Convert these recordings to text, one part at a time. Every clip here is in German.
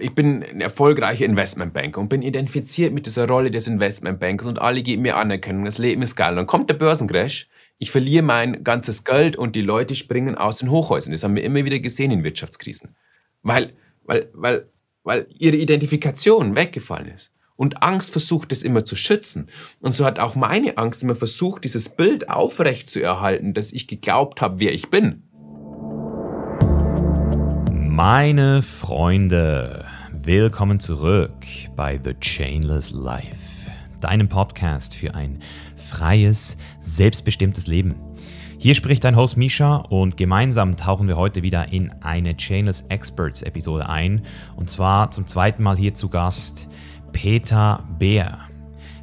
Ich bin ein erfolgreicher Investmentbanker und bin identifiziert mit dieser Rolle des Investmentbankers und alle geben mir Anerkennung, das Leben ist geil. Dann kommt der Börsencrash, ich verliere mein ganzes Geld und die Leute springen aus den Hochhäusern. Das haben wir immer wieder gesehen in Wirtschaftskrisen. Weil, weil, weil, weil ihre Identifikation weggefallen ist. Und Angst versucht es immer zu schützen. Und so hat auch meine Angst immer versucht, dieses Bild aufrecht zu erhalten, dass ich geglaubt habe, wer ich bin. Meine Freunde, willkommen zurück bei The Chainless Life, deinem Podcast für ein freies, selbstbestimmtes Leben. Hier spricht dein Host Misha und gemeinsam tauchen wir heute wieder in eine Chainless Experts Episode ein. Und zwar zum zweiten Mal hier zu Gast Peter Beer.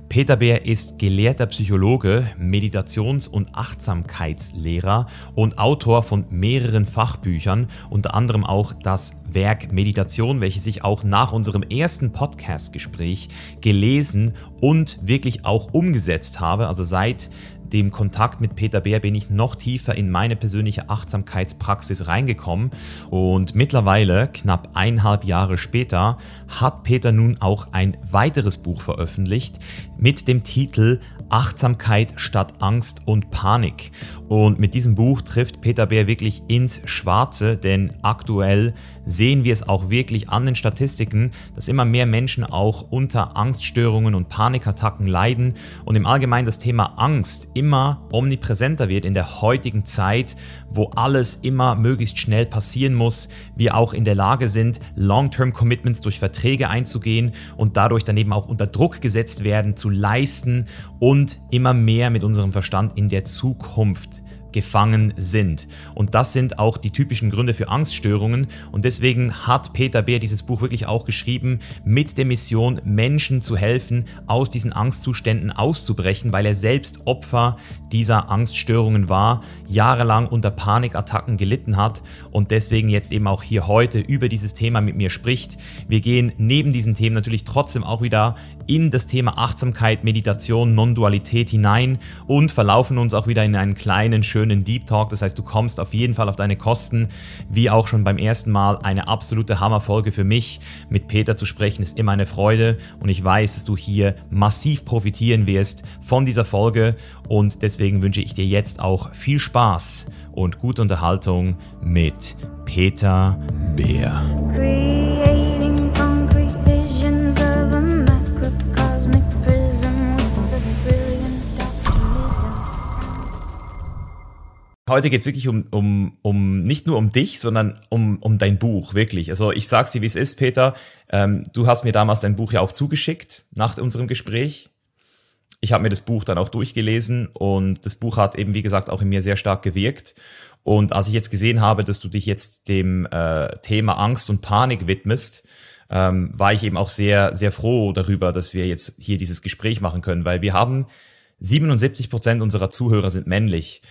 Peter Bär ist gelehrter Psychologe, Meditations- und Achtsamkeitslehrer und Autor von mehreren Fachbüchern, unter anderem auch das Werk Meditation, welches ich auch nach unserem ersten Podcast-Gespräch gelesen und wirklich auch umgesetzt habe. Also seit dem Kontakt mit Peter Bär bin ich noch tiefer in meine persönliche Achtsamkeitspraxis reingekommen. Und mittlerweile, knapp eineinhalb Jahre später, hat Peter nun auch ein weiteres Buch veröffentlicht mit dem Titel Achtsamkeit statt Angst und Panik. Und mit diesem Buch trifft Peter Bär wirklich ins Schwarze, denn aktuell sehen wir es auch wirklich an den Statistiken, dass immer mehr Menschen auch unter Angststörungen und Panikattacken leiden und im Allgemeinen das Thema Angst immer omnipräsenter wird in der heutigen Zeit, wo alles immer möglichst schnell passieren muss, wir auch in der Lage sind, Long-Term-Commitments durch Verträge einzugehen und dadurch daneben auch unter Druck gesetzt werden, zu leisten und immer mehr mit unserem Verstand in der Zukunft gefangen sind. Und das sind auch die typischen Gründe für Angststörungen. Und deswegen hat Peter Beer dieses Buch wirklich auch geschrieben mit der Mission, Menschen zu helfen, aus diesen Angstzuständen auszubrechen, weil er selbst Opfer dieser Angststörungen war, jahrelang unter Panikattacken gelitten hat und deswegen jetzt eben auch hier heute über dieses Thema mit mir spricht. Wir gehen neben diesen Themen natürlich trotzdem auch wieder in das Thema Achtsamkeit, Meditation, Non-Dualität hinein und verlaufen uns auch wieder in einen kleinen, schönen Deep Talk. Das heißt, du kommst auf jeden Fall auf deine Kosten, wie auch schon beim ersten Mal. Eine absolute Hammerfolge für mich. Mit Peter zu sprechen ist immer eine Freude und ich weiß, dass du hier massiv profitieren wirst von dieser Folge und deswegen wünsche ich dir jetzt auch viel Spaß und gute Unterhaltung mit Peter Beer. Heute geht es wirklich um, um, um nicht nur um dich, sondern um, um dein Buch, wirklich. Also ich sag's dir, wie es ist, Peter. Ähm, du hast mir damals dein Buch ja auch zugeschickt nach unserem Gespräch. Ich habe mir das Buch dann auch durchgelesen und das Buch hat eben, wie gesagt, auch in mir sehr stark gewirkt. Und als ich jetzt gesehen habe, dass du dich jetzt dem äh, Thema Angst und Panik widmest, ähm, war ich eben auch sehr, sehr froh darüber, dass wir jetzt hier dieses Gespräch machen können, weil wir haben 77 Prozent unserer Zuhörer sind männlich.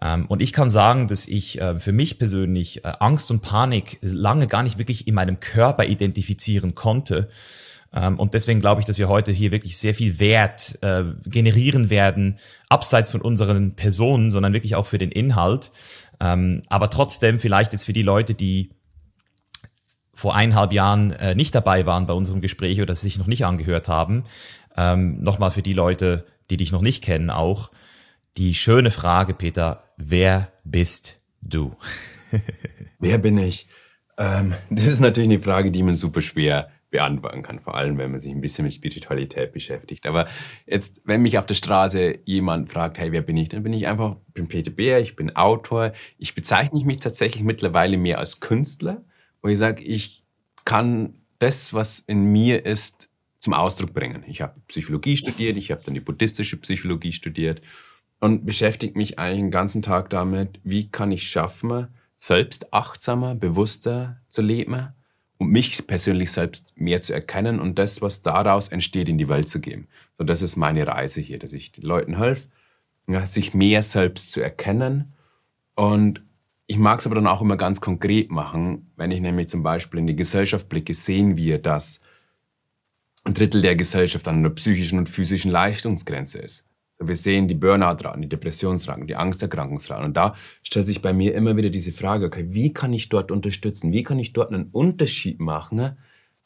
Ähm, und ich kann sagen, dass ich äh, für mich persönlich äh, Angst und Panik lange gar nicht wirklich in meinem Körper identifizieren konnte. Ähm, und deswegen glaube ich, dass wir heute hier wirklich sehr viel Wert äh, generieren werden, abseits von unseren Personen, sondern wirklich auch für den Inhalt. Ähm, aber trotzdem vielleicht jetzt für die Leute, die vor eineinhalb Jahren nicht dabei waren bei unserem Gespräch oder sich noch nicht angehört haben, nochmal für die Leute, die dich noch nicht kennen auch, die schöne Frage, Peter, wer bist du? wer bin ich? Ähm, das ist natürlich eine Frage, die man super schwer beantworten kann, vor allem wenn man sich ein bisschen mit Spiritualität beschäftigt. Aber jetzt, wenn mich auf der Straße jemand fragt, hey, wer bin ich, dann bin ich einfach, bin Peter Beer, ich bin Autor. Ich bezeichne mich tatsächlich mittlerweile mehr als Künstler, wo ich sage, ich kann das, was in mir ist, zum Ausdruck bringen. Ich habe Psychologie studiert, ich habe dann die buddhistische Psychologie studiert und beschäftige mich eigentlich den ganzen Tag damit, wie kann ich schaffen, selbst achtsamer, bewusster zu leben und mich persönlich selbst mehr zu erkennen und das, was daraus entsteht, in die Welt zu geben. So, das ist meine Reise hier, dass ich den Leuten helfe, ja, sich mehr selbst zu erkennen. Und ich mag es aber dann auch immer ganz konkret machen. Wenn ich nämlich zum Beispiel in die Gesellschaft blicke, sehen wir, dass ein Drittel der Gesellschaft an einer psychischen und physischen Leistungsgrenze ist. Wir sehen die Burnout-Raten, die Depressionsraten, die Angsterkrankungsraten. Und da stellt sich bei mir immer wieder diese Frage, okay, wie kann ich dort unterstützen? Wie kann ich dort einen Unterschied machen,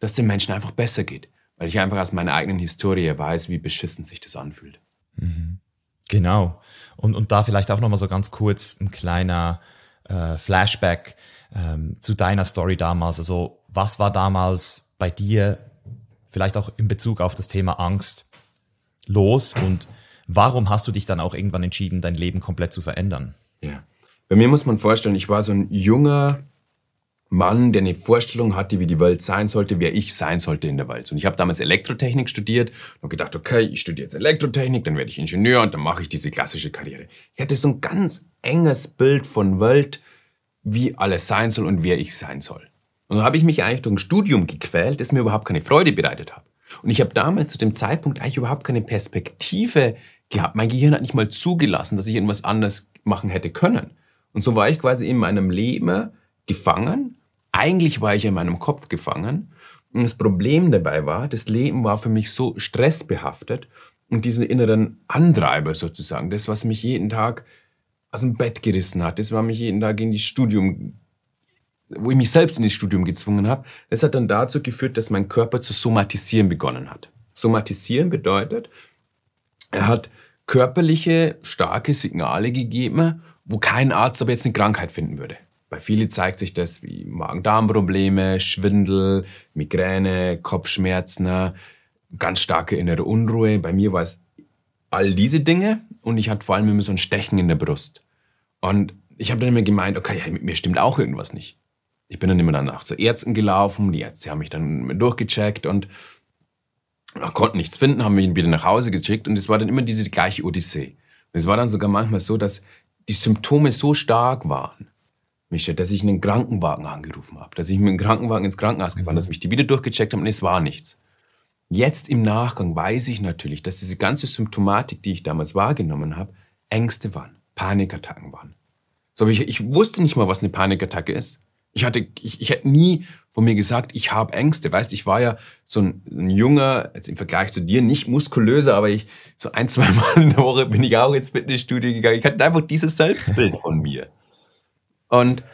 dass den Menschen einfach besser geht. Weil ich einfach aus meiner eigenen Historie weiß, wie beschissen sich das anfühlt. Mhm. Genau. Und, und da vielleicht auch nochmal so ganz kurz ein kleiner äh, Flashback ähm, zu deiner Story damals. Also was war damals bei dir, vielleicht auch in Bezug auf das Thema Angst, los und warum hast du dich dann auch irgendwann entschieden, dein Leben komplett zu verändern? Ja. Bei mir muss man vorstellen, ich war so ein junger Mann, der eine Vorstellung hatte, wie die Welt sein sollte, wer ich sein sollte in der Welt. Und ich habe damals Elektrotechnik studiert und gedacht, okay, ich studiere jetzt Elektrotechnik, dann werde ich Ingenieur und dann mache ich diese klassische Karriere. Ich hatte so ein ganz enges Bild von Welt, wie alles sein soll und wer ich sein soll. Und dann habe ich mich eigentlich durch ein Studium gequält, das mir überhaupt keine Freude bereitet hat. Und ich habe damals zu dem Zeitpunkt eigentlich überhaupt keine Perspektive gehabt. Mein Gehirn hat nicht mal zugelassen, dass ich irgendwas anderes machen hätte können. Und so war ich quasi in meinem Leben gefangen eigentlich war ich in meinem Kopf gefangen. Und das Problem dabei war, das Leben war für mich so stressbehaftet und diesen inneren Antreiber sozusagen, das, was mich jeden Tag aus dem Bett gerissen hat, das, was mich jeden Tag in die Studium, wo ich mich selbst in das Studium gezwungen habe, das hat dann dazu geführt, dass mein Körper zu somatisieren begonnen hat. Somatisieren bedeutet, er hat körperliche, starke Signale gegeben, wo kein Arzt aber jetzt eine Krankheit finden würde. Bei vielen zeigt sich das wie Magen-Darm-Probleme, Schwindel, Migräne, Kopfschmerzen, ganz starke innere Unruhe. Bei mir war es all diese Dinge und ich hatte vor allem immer so ein Stechen in der Brust. Und ich habe dann immer gemeint, okay, mit mir stimmt auch irgendwas nicht. Ich bin dann immer danach zu Ärzten gelaufen, die Ärzte haben mich dann durchgecheckt und konnten nichts finden, haben mich wieder nach Hause geschickt und es war dann immer diese gleiche Odyssee. Und es war dann sogar manchmal so, dass die Symptome so stark waren, Micha, dass ich einen Krankenwagen angerufen habe, dass ich mit dem Krankenwagen ins Krankenhaus gefahren, mhm. dass mich die wieder durchgecheckt haben und es war nichts. Jetzt im Nachgang weiß ich natürlich, dass diese ganze Symptomatik, die ich damals wahrgenommen habe, Ängste waren, Panikattacken waren. So, ich, ich wusste nicht mal, was eine Panikattacke ist. Ich hatte, ich, ich hätte nie von mir gesagt, ich habe Ängste. Weißt, ich war ja so ein, ein, junger, jetzt im Vergleich zu dir, nicht muskulöser, aber ich so ein, zwei Mal in der Woche bin ich auch ins Fitnessstudio gegangen. Ich hatte einfach dieses Selbstbild von mir. Und,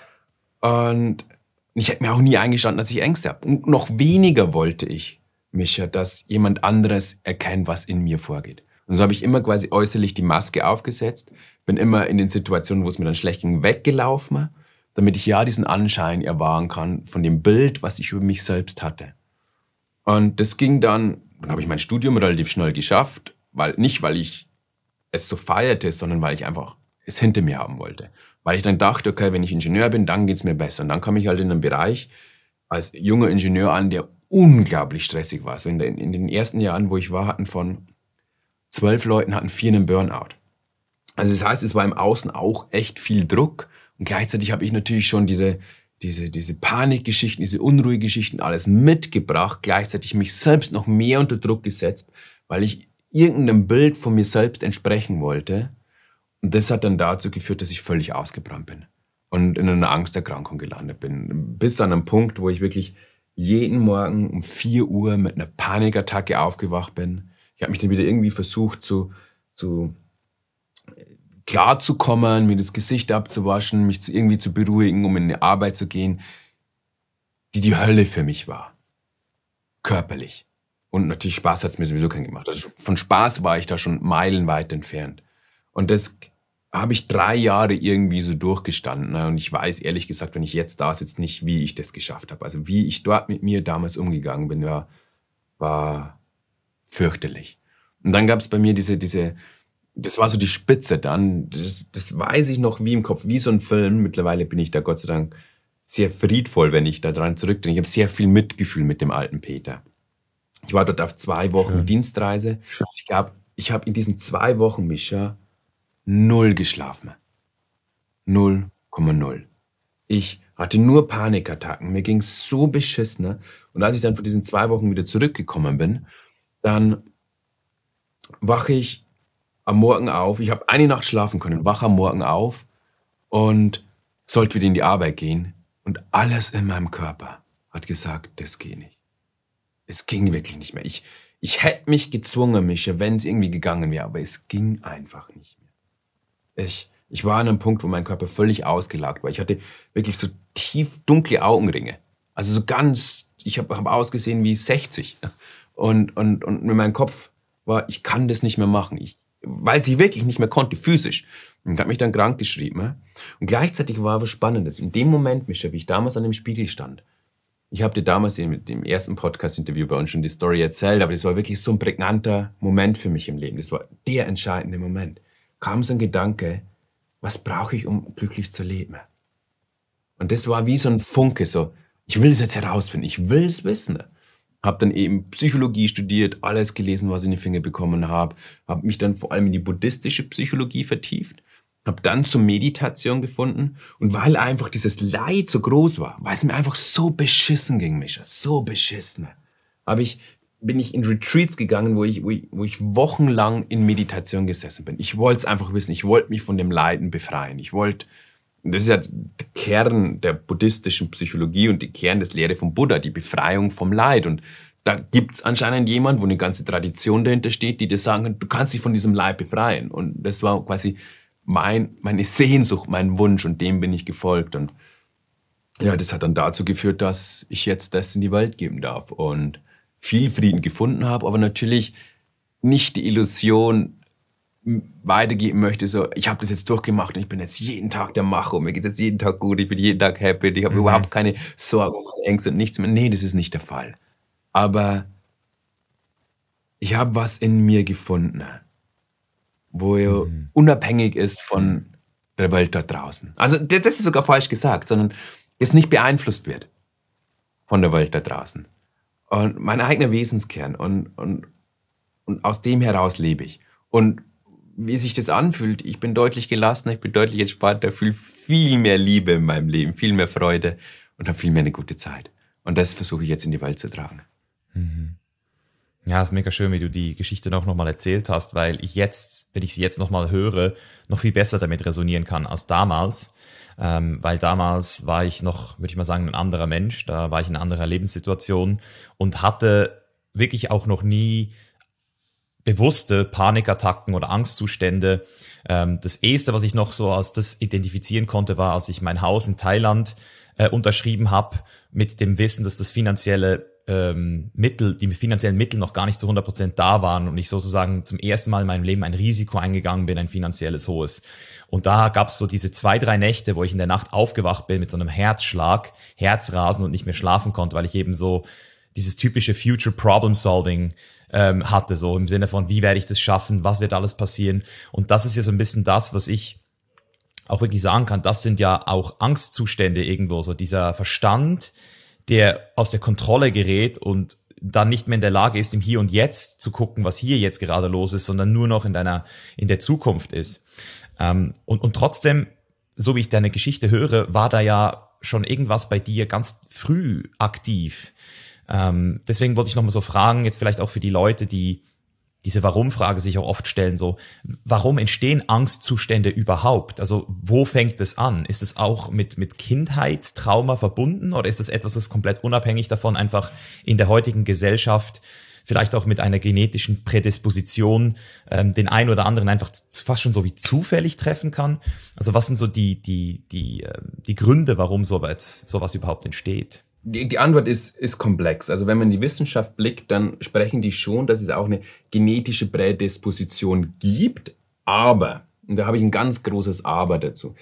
und ich hätte mir auch nie eingestanden, dass ich Ängste habe. Und noch weniger wollte ich, Mischa, dass jemand anderes erkennt, was in mir vorgeht. Und so habe ich immer quasi äußerlich die Maske aufgesetzt, bin immer in den Situationen, wo es mir dann schlecht ging, weggelaufen, damit ich ja diesen Anschein erwahren kann von dem Bild, was ich über mich selbst hatte. Und das ging dann, dann habe ich mein Studium relativ schnell geschafft, weil nicht, weil ich es so feierte, sondern weil ich einfach es hinter mir haben wollte. Weil ich dann dachte, okay, wenn ich Ingenieur bin, dann geht es mir besser. Und dann kam ich halt in einen Bereich als junger Ingenieur an, der unglaublich stressig war. Also in, den, in den ersten Jahren, wo ich war, hatten von zwölf Leuten hatten vier einen Burnout. Also das heißt, es war im Außen auch echt viel Druck. Und gleichzeitig habe ich natürlich schon diese, diese, diese Panikgeschichten, diese Unruhegeschichten alles mitgebracht, gleichzeitig mich selbst noch mehr unter Druck gesetzt, weil ich irgendeinem Bild von mir selbst entsprechen wollte, und das hat dann dazu geführt, dass ich völlig ausgebrannt bin und in einer Angsterkrankung gelandet bin. Bis an einen Punkt, wo ich wirklich jeden Morgen um 4 Uhr mit einer Panikattacke aufgewacht bin. Ich habe mich dann wieder irgendwie versucht zu, zu klarzukommen, mir das Gesicht abzuwaschen, mich irgendwie zu beruhigen, um in die Arbeit zu gehen, die die Hölle für mich war. Körperlich. Und natürlich Spaß hat es mir sowieso keinen gemacht. Also von Spaß war ich da schon meilenweit entfernt. Und das habe ich drei Jahre irgendwie so durchgestanden. Und ich weiß ehrlich gesagt, wenn ich jetzt da sitze, nicht, wie ich das geschafft habe. Also wie ich dort mit mir damals umgegangen bin, war, war fürchterlich. Und dann gab es bei mir diese, diese, das war so die Spitze dann. Das, das weiß ich noch wie im Kopf, wie so ein Film. Mittlerweile bin ich da Gott sei Dank sehr friedvoll, wenn ich da dran zurückdenke. Ich habe sehr viel Mitgefühl mit dem alten Peter. Ich war dort auf zwei Wochen Schön. Dienstreise. Ich glaube, ich habe in diesen zwei Wochen, Mischa, null geschlafen. 0,0. Ich hatte nur Panikattacken. Mir ging es so beschissen. Ne? Und als ich dann von diesen zwei Wochen wieder zurückgekommen bin, dann wache ich am Morgen auf. Ich habe eine Nacht schlafen können, wache am Morgen auf und sollte wieder in die Arbeit gehen. Und alles in meinem Körper hat gesagt, das geht nicht. Es ging wirklich nicht mehr. Ich, ich hätte mich gezwungen, Mischa, wenn es irgendwie gegangen wäre, aber es ging einfach nicht ich, ich war an einem Punkt, wo mein Körper völlig ausgelagt war. Ich hatte wirklich so tief dunkle Augenringe. Also so ganz, ich habe hab ausgesehen wie 60. Und, und, und in meinem Kopf war, ich kann das nicht mehr machen. Ich, weil sie wirklich nicht mehr konnte, physisch. Und hat mich dann krank geschrieben. Und gleichzeitig war was Spannendes. In dem Moment, Mischa, wie ich damals an dem Spiegel stand, ich habe dir damals in dem ersten Podcast-Interview bei uns schon die Story erzählt, aber das war wirklich so ein prägnanter Moment für mich im Leben. Das war der entscheidende Moment. Kam so ein Gedanke, was brauche ich, um glücklich zu leben? Und das war wie so ein Funke, so, ich will es jetzt herausfinden, ich will es wissen. Habe dann eben Psychologie studiert, alles gelesen, was ich in die Finger bekommen habe, habe mich dann vor allem in die buddhistische Psychologie vertieft habe dann zur Meditation gefunden und weil einfach dieses Leid so groß war, weil es mir einfach so beschissen ging, Micha, so beschissen, habe ich bin ich in Retreats gegangen, wo ich, wo ich, wo ich wochenlang in Meditation gesessen bin. Ich wollte es einfach wissen. Ich wollte mich von dem Leiden befreien. Ich wollte, das ist ja der Kern der buddhistischen Psychologie und die Kern des Lehre vom Buddha, die Befreiung vom Leid. Und da gibt es anscheinend jemand, wo eine ganze Tradition dahinter steht, die dir sagen, du kannst dich von diesem Leid befreien. Und das war quasi mein, meine Sehnsucht, mein Wunsch und dem bin ich gefolgt. Und ja, das hat dann dazu geführt, dass ich jetzt das in die Welt geben darf und viel Frieden gefunden habe, aber natürlich nicht die Illusion weitergeben möchte, so ich habe das jetzt durchgemacht und ich bin jetzt jeden Tag der Macher mir geht jetzt jeden Tag gut, ich bin jeden Tag happy, ich habe mhm. überhaupt keine Sorgen, keine Ängste und nichts mehr. Nee, das ist nicht der Fall. Aber ich habe was in mir gefunden wo er mhm. unabhängig ist von der Welt dort draußen. Also das ist sogar falsch gesagt, sondern es nicht beeinflusst wird von der Welt da draußen. Und mein eigener Wesenskern und, und, und aus dem heraus lebe ich. Und wie sich das anfühlt, ich bin deutlich gelassener, ich bin deutlich entspannter, fühle viel mehr Liebe in meinem Leben, viel mehr Freude und habe viel mehr eine gute Zeit. Und das versuche ich jetzt in die Welt zu tragen. Mhm. Ja, ist mega schön, wie du die Geschichte noch nochmal erzählt hast, weil ich jetzt, wenn ich sie jetzt nochmal höre, noch viel besser damit resonieren kann als damals. Ähm, weil damals war ich noch, würde ich mal sagen, ein anderer Mensch, da war ich in einer anderen Lebenssituation und hatte wirklich auch noch nie bewusste Panikattacken oder Angstzustände. Ähm, das erste, was ich noch so als das identifizieren konnte, war, als ich mein Haus in Thailand äh, unterschrieben habe, mit dem Wissen, dass das finanzielle ähm, Mittel, die finanziellen Mittel noch gar nicht zu 100 Prozent da waren und ich sozusagen zum ersten Mal in meinem Leben ein Risiko eingegangen bin, ein finanzielles hohes. Und da gab es so diese zwei, drei Nächte, wo ich in der Nacht aufgewacht bin mit so einem Herzschlag, Herzrasen und nicht mehr schlafen konnte, weil ich eben so dieses typische Future Problem Solving ähm, hatte, so im Sinne von, wie werde ich das schaffen, was wird alles passieren. Und das ist ja so ein bisschen das, was ich auch wirklich sagen kann, das sind ja auch Angstzustände irgendwo, so dieser Verstand, der aus der Kontrolle gerät und dann nicht mehr in der Lage ist, im Hier und Jetzt zu gucken, was hier jetzt gerade los ist, sondern nur noch in deiner, in der Zukunft ist. Ähm, und, und trotzdem, so wie ich deine Geschichte höre, war da ja schon irgendwas bei dir ganz früh aktiv. Ähm, deswegen wollte ich nochmal so fragen, jetzt vielleicht auch für die Leute, die diese Warum-Frage sich auch oft stellen, so, warum entstehen Angstzustände überhaupt? Also, wo fängt es an? Ist es auch mit, mit Kindheitstrauma verbunden oder ist es etwas, das komplett unabhängig davon einfach in der heutigen Gesellschaft vielleicht auch mit einer genetischen Prädisposition ähm, den einen oder anderen einfach fast schon so wie zufällig treffen kann? Also, was sind so die, die, die, äh, die Gründe, warum sowas, sowas überhaupt entsteht? Die, die, Antwort ist, ist komplex. Also wenn man in die Wissenschaft blickt, dann sprechen die schon, dass es auch eine genetische Prädisposition gibt. Aber, und da habe ich ein ganz großes Aber dazu.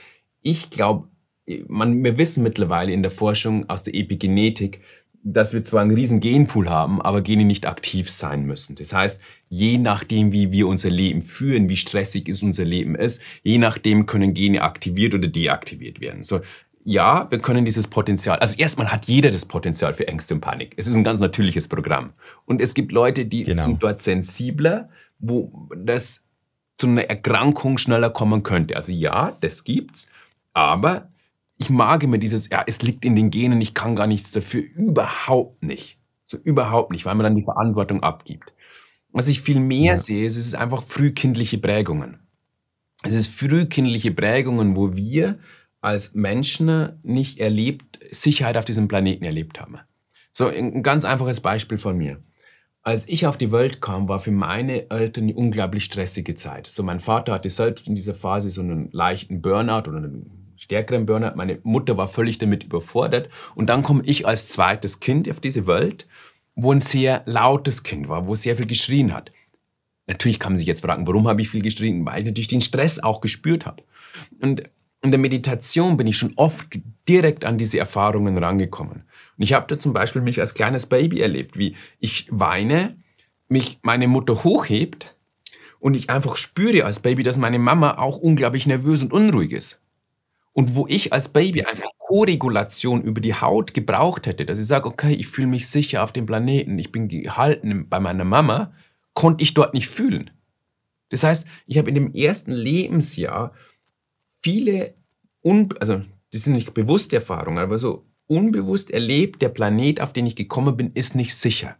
Ich glaube, wir wissen mittlerweile in der Forschung aus der Epigenetik, dass wir zwar einen riesen Genpool haben, aber Gene nicht aktiv sein müssen. Das heißt, je nachdem, wie wir unser Leben führen, wie stressig es unser Leben ist, je nachdem können Gene aktiviert oder deaktiviert werden. So, ja, wir können dieses Potenzial, also erstmal hat jeder das Potenzial für Ängste und Panik. Es ist ein ganz natürliches Programm. Und es gibt Leute, die genau. sind dort sensibler, wo das zu einer Erkrankung schneller kommen könnte. Also ja, das gibt's, aber ich mag immer dieses, ja, es liegt in den Genen, ich kann gar nichts dafür, überhaupt nicht. So überhaupt nicht, weil man dann die Verantwortung abgibt. Was ich viel mehr ja. sehe, ist, es ist einfach frühkindliche Prägungen. Es ist frühkindliche Prägungen, wo wir als Menschen nicht erlebt, Sicherheit auf diesem Planeten erlebt haben. So, ein ganz einfaches Beispiel von mir. Als ich auf die Welt kam, war für meine Eltern eine unglaublich stressige Zeit. So, mein Vater hatte selbst in dieser Phase so einen leichten Burnout oder einen stärkeren Burnout. Meine Mutter war völlig damit überfordert. Und dann komme ich als zweites Kind auf diese Welt, wo ein sehr lautes Kind war, wo sehr viel geschrien hat. Natürlich kann man sich jetzt fragen, warum habe ich viel geschrien? Weil ich natürlich den Stress auch gespürt habe. Und in der Meditation bin ich schon oft direkt an diese Erfahrungen rangekommen. Und ich habe da zum Beispiel mich als kleines Baby erlebt, wie ich weine, mich meine Mutter hochhebt und ich einfach spüre als Baby, dass meine Mama auch unglaublich nervös und unruhig ist. Und wo ich als Baby einfach Koregulation über die Haut gebraucht hätte, dass ich sage, okay, ich fühle mich sicher auf dem Planeten, ich bin gehalten bei meiner Mama, konnte ich dort nicht fühlen. Das heißt, ich habe in dem ersten Lebensjahr viele, un also das sind nicht bewusste Erfahrungen, aber so unbewusst erlebt, der Planet, auf den ich gekommen bin, ist nicht sicher.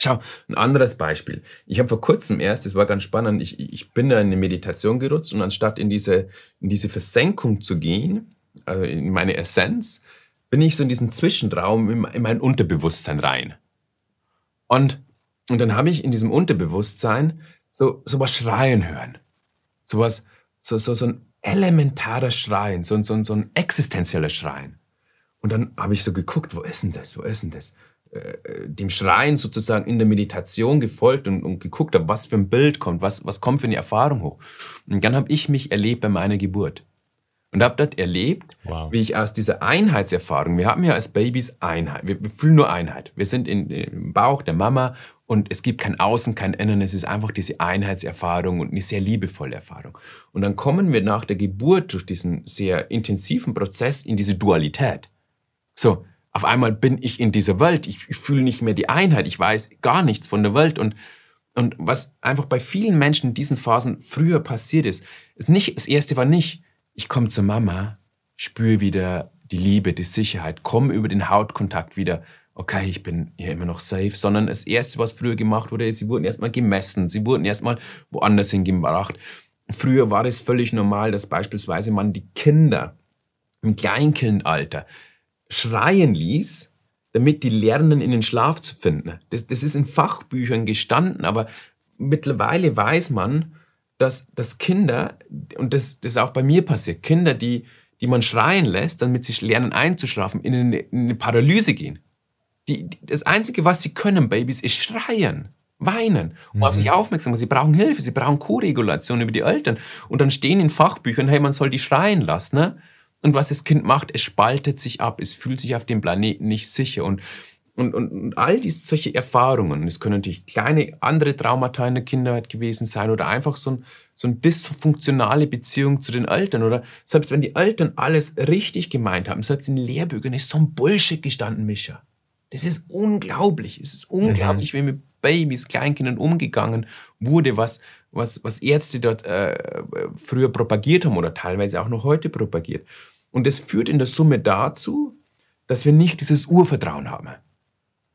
Schau, ein anderes Beispiel. Ich habe vor kurzem erst, das war ganz spannend, ich, ich bin da in eine Meditation gerutscht und anstatt in diese, in diese Versenkung zu gehen, also in meine Essenz, bin ich so in diesen Zwischenraum in, in mein Unterbewusstsein rein. Und, und dann habe ich in diesem Unterbewusstsein so, was schreien hören. So was, so, so, so ein elementarer Schreien, so, so, so ein existenzieller Schreien. Und dann habe ich so geguckt, wo ist denn das, wo ist denn das? Äh, dem Schreien sozusagen in der Meditation gefolgt und, und geguckt habe, was für ein Bild kommt, was, was kommt für eine Erfahrung hoch. Und dann habe ich mich erlebt bei meiner Geburt. Und habe dort erlebt, wow. wie ich aus dieser Einheitserfahrung, wir haben ja als Babys Einheit, wir, wir fühlen nur Einheit. Wir sind in, im Bauch der Mama und es gibt kein Außen, kein Innen, es ist einfach diese Einheitserfahrung und eine sehr liebevolle Erfahrung. Und dann kommen wir nach der Geburt durch diesen sehr intensiven Prozess in diese Dualität. So, auf einmal bin ich in dieser Welt, ich, ich fühle nicht mehr die Einheit, ich weiß gar nichts von der Welt und und was einfach bei vielen Menschen in diesen Phasen früher passiert ist, ist nicht, das erste war nicht, ich komme zur Mama, spüre wieder die Liebe, die Sicherheit, komme über den Hautkontakt wieder, okay, ich bin hier immer noch safe, sondern das erste, was früher gemacht wurde, ist, sie wurden erstmal gemessen, sie wurden erstmal woanders hingebracht. Früher war es völlig normal, dass beispielsweise man die Kinder im Kleinkindalter schreien ließ, damit die lernen, in den Schlaf zu finden. Das, das ist in Fachbüchern gestanden, aber mittlerweile weiß man, dass, dass Kinder, und das, das ist auch bei mir passiert, Kinder, die, die man schreien lässt, damit sie lernen einzuschlafen, in eine, in eine Paralyse gehen. Die, die, das Einzige, was sie können, Babys, ist schreien, weinen und mhm. auf sich aufmerksam machen. Sie brauchen Hilfe, sie brauchen Co-Regulation über die Eltern. Und dann stehen in Fachbüchern, hey, man soll die schreien lassen. Ne? Und was das Kind macht, es spaltet sich ab, es fühlt sich auf dem Planeten nicht sicher. Und, und, und, und all diese solche Erfahrungen, es können natürlich kleine andere Traumata in der Kindheit gewesen sein oder einfach so, ein, so eine dysfunktionale Beziehung zu den Eltern. Oder selbst wenn die Eltern alles richtig gemeint haben, selbst in Lehrbüchern ist so ein Bullshit gestanden, Mischa. Das ist unglaublich. Es ist unglaublich, mhm. wie mit Babys, Kleinkindern umgegangen wurde, was, was, was Ärzte dort äh, früher propagiert haben oder teilweise auch noch heute propagiert. Und das führt in der Summe dazu, dass wir nicht dieses Urvertrauen haben.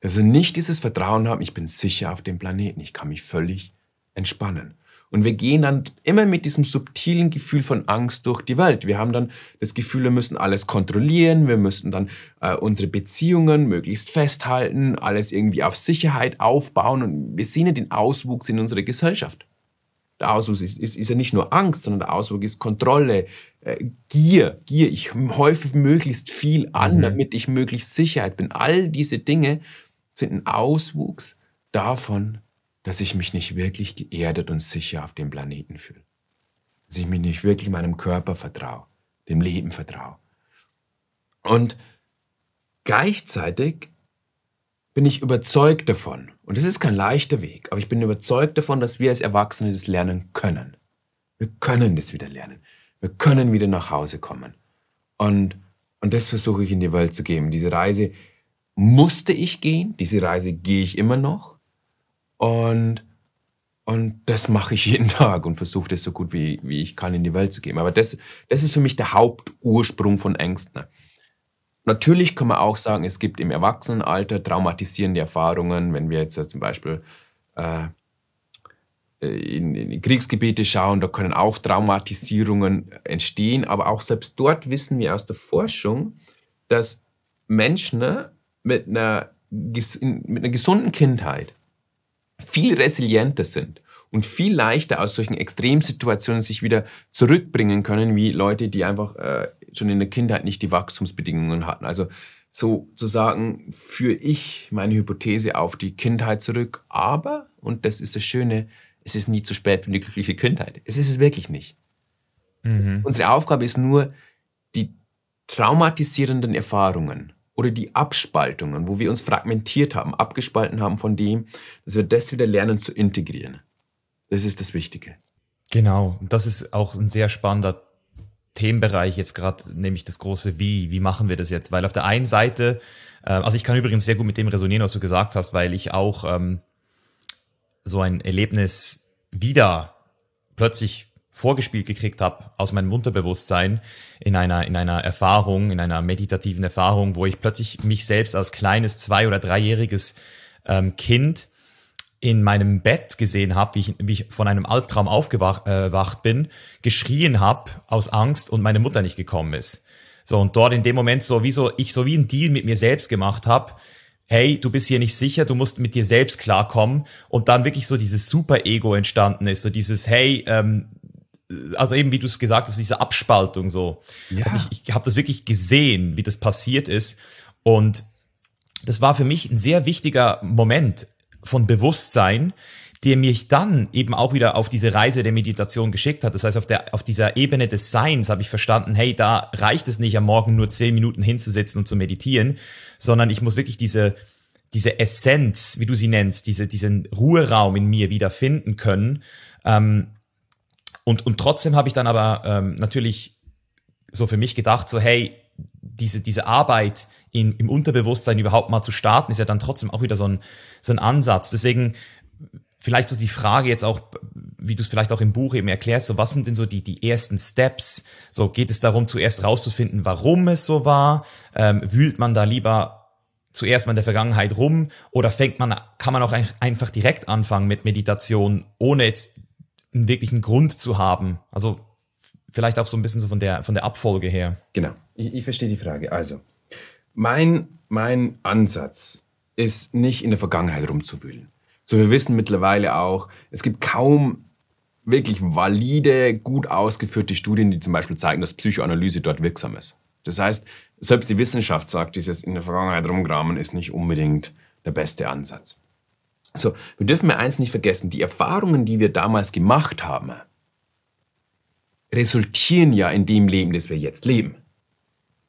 Dass wir nicht dieses Vertrauen haben, ich bin sicher auf dem Planeten, ich kann mich völlig entspannen. Und wir gehen dann immer mit diesem subtilen Gefühl von Angst durch die Welt. Wir haben dann das Gefühl, wir müssen alles kontrollieren, wir müssen dann äh, unsere Beziehungen möglichst festhalten, alles irgendwie auf Sicherheit aufbauen und wir sehen ja den Auswuchs in unserer Gesellschaft. Der Auswuchs ist, ist, ist ja nicht nur Angst, sondern der Auswuchs ist Kontrolle, äh, Gier, Gier. Ich häufe möglichst viel an, mhm. damit ich möglichst Sicherheit bin. All diese Dinge sind ein Auswuchs davon, dass ich mich nicht wirklich geerdet und sicher auf dem Planeten fühle. Dass ich mich nicht wirklich meinem Körper vertraue, dem Leben vertraue. Und gleichzeitig bin ich überzeugt davon, und es ist kein leichter Weg, aber ich bin überzeugt davon, dass wir als Erwachsene das lernen können. Wir können das wieder lernen. Wir können wieder nach Hause kommen. Und, und das versuche ich in die Welt zu geben. Diese Reise musste ich gehen, diese Reise gehe ich immer noch. Und, und das mache ich jeden Tag und versuche das so gut wie, wie ich kann in die Welt zu geben. Aber das, das ist für mich der Hauptursprung von Ängsten. Natürlich kann man auch sagen, es gibt im Erwachsenenalter traumatisierende Erfahrungen, wenn wir jetzt zum Beispiel äh, in, in Kriegsgebiete schauen, da können auch Traumatisierungen entstehen, aber auch selbst dort wissen wir aus der Forschung, dass Menschen mit einer, mit einer gesunden Kindheit viel resilienter sind und viel leichter aus solchen Extremsituationen sich wieder zurückbringen können, wie Leute, die einfach äh, schon in der Kindheit nicht die Wachstumsbedingungen hatten. Also sozusagen führe ich meine Hypothese auf die Kindheit zurück. Aber, und das ist das Schöne, es ist nie zu spät für eine glückliche Kindheit. Es ist es wirklich nicht. Mhm. Unsere Aufgabe ist nur, die traumatisierenden Erfahrungen oder die Abspaltungen, wo wir uns fragmentiert haben, abgespalten haben von dem, dass wir das wieder lernen zu integrieren. Das ist das Wichtige. Genau, und das ist auch ein sehr spannender Themenbereich jetzt gerade, nämlich das große Wie. Wie machen wir das jetzt? Weil auf der einen Seite, äh, also ich kann übrigens sehr gut mit dem resonieren, was du gesagt hast, weil ich auch ähm, so ein Erlebnis wieder plötzlich vorgespielt gekriegt habe aus meinem Unterbewusstsein in einer, in einer Erfahrung, in einer meditativen Erfahrung, wo ich plötzlich mich selbst als kleines zwei- oder dreijähriges ähm, Kind in meinem Bett gesehen habe, wie ich, wie ich von einem Albtraum aufgewacht äh, bin, geschrien habe aus Angst und meine Mutter nicht gekommen ist. So, und dort in dem Moment so wie so, ich so wie ein Deal mit mir selbst gemacht habe, hey, du bist hier nicht sicher, du musst mit dir selbst klarkommen und dann wirklich so dieses Super-Ego entstanden ist, so dieses, hey, ähm, also eben wie du es gesagt hast, diese Abspaltung so. Ja. Also ich, ich habe das wirklich gesehen, wie das passiert ist und das war für mich ein sehr wichtiger Moment, von Bewusstsein, der mich dann eben auch wieder auf diese Reise der Meditation geschickt hat. Das heißt, auf, der, auf dieser Ebene des Seins habe ich verstanden, hey, da reicht es nicht am Morgen nur zehn Minuten hinzusetzen und zu meditieren, sondern ich muss wirklich diese, diese Essenz, wie du sie nennst, diese, diesen Ruheraum in mir wieder finden können. Ähm, und, und trotzdem habe ich dann aber ähm, natürlich so für mich gedacht, so hey, diese, diese Arbeit in, im Unterbewusstsein überhaupt mal zu starten, ist ja dann trotzdem auch wieder so ein, so ein Ansatz. Deswegen vielleicht so die Frage jetzt auch, wie du es vielleicht auch im Buch eben erklärst, so was sind denn so die, die ersten Steps? So geht es darum, zuerst rauszufinden, warum es so war? Ähm, wühlt man da lieber zuerst mal in der Vergangenheit rum oder fängt man, kann man auch einfach direkt anfangen mit Meditation, ohne jetzt einen wirklichen Grund zu haben? Also vielleicht auch so ein bisschen so von der, von der Abfolge her. Genau, ich, ich verstehe die Frage. Also, mein, mein Ansatz ist nicht in der Vergangenheit rumzuwühlen. So, wir wissen mittlerweile auch, es gibt kaum wirklich valide, gut ausgeführte Studien, die zum Beispiel zeigen, dass Psychoanalyse dort wirksam ist. Das heißt, selbst die Wissenschaft sagt, dieses in der Vergangenheit rumgramen ist nicht unbedingt der beste Ansatz. So, wir dürfen mir eins nicht vergessen, die Erfahrungen, die wir damals gemacht haben, resultieren ja in dem Leben, das wir jetzt leben.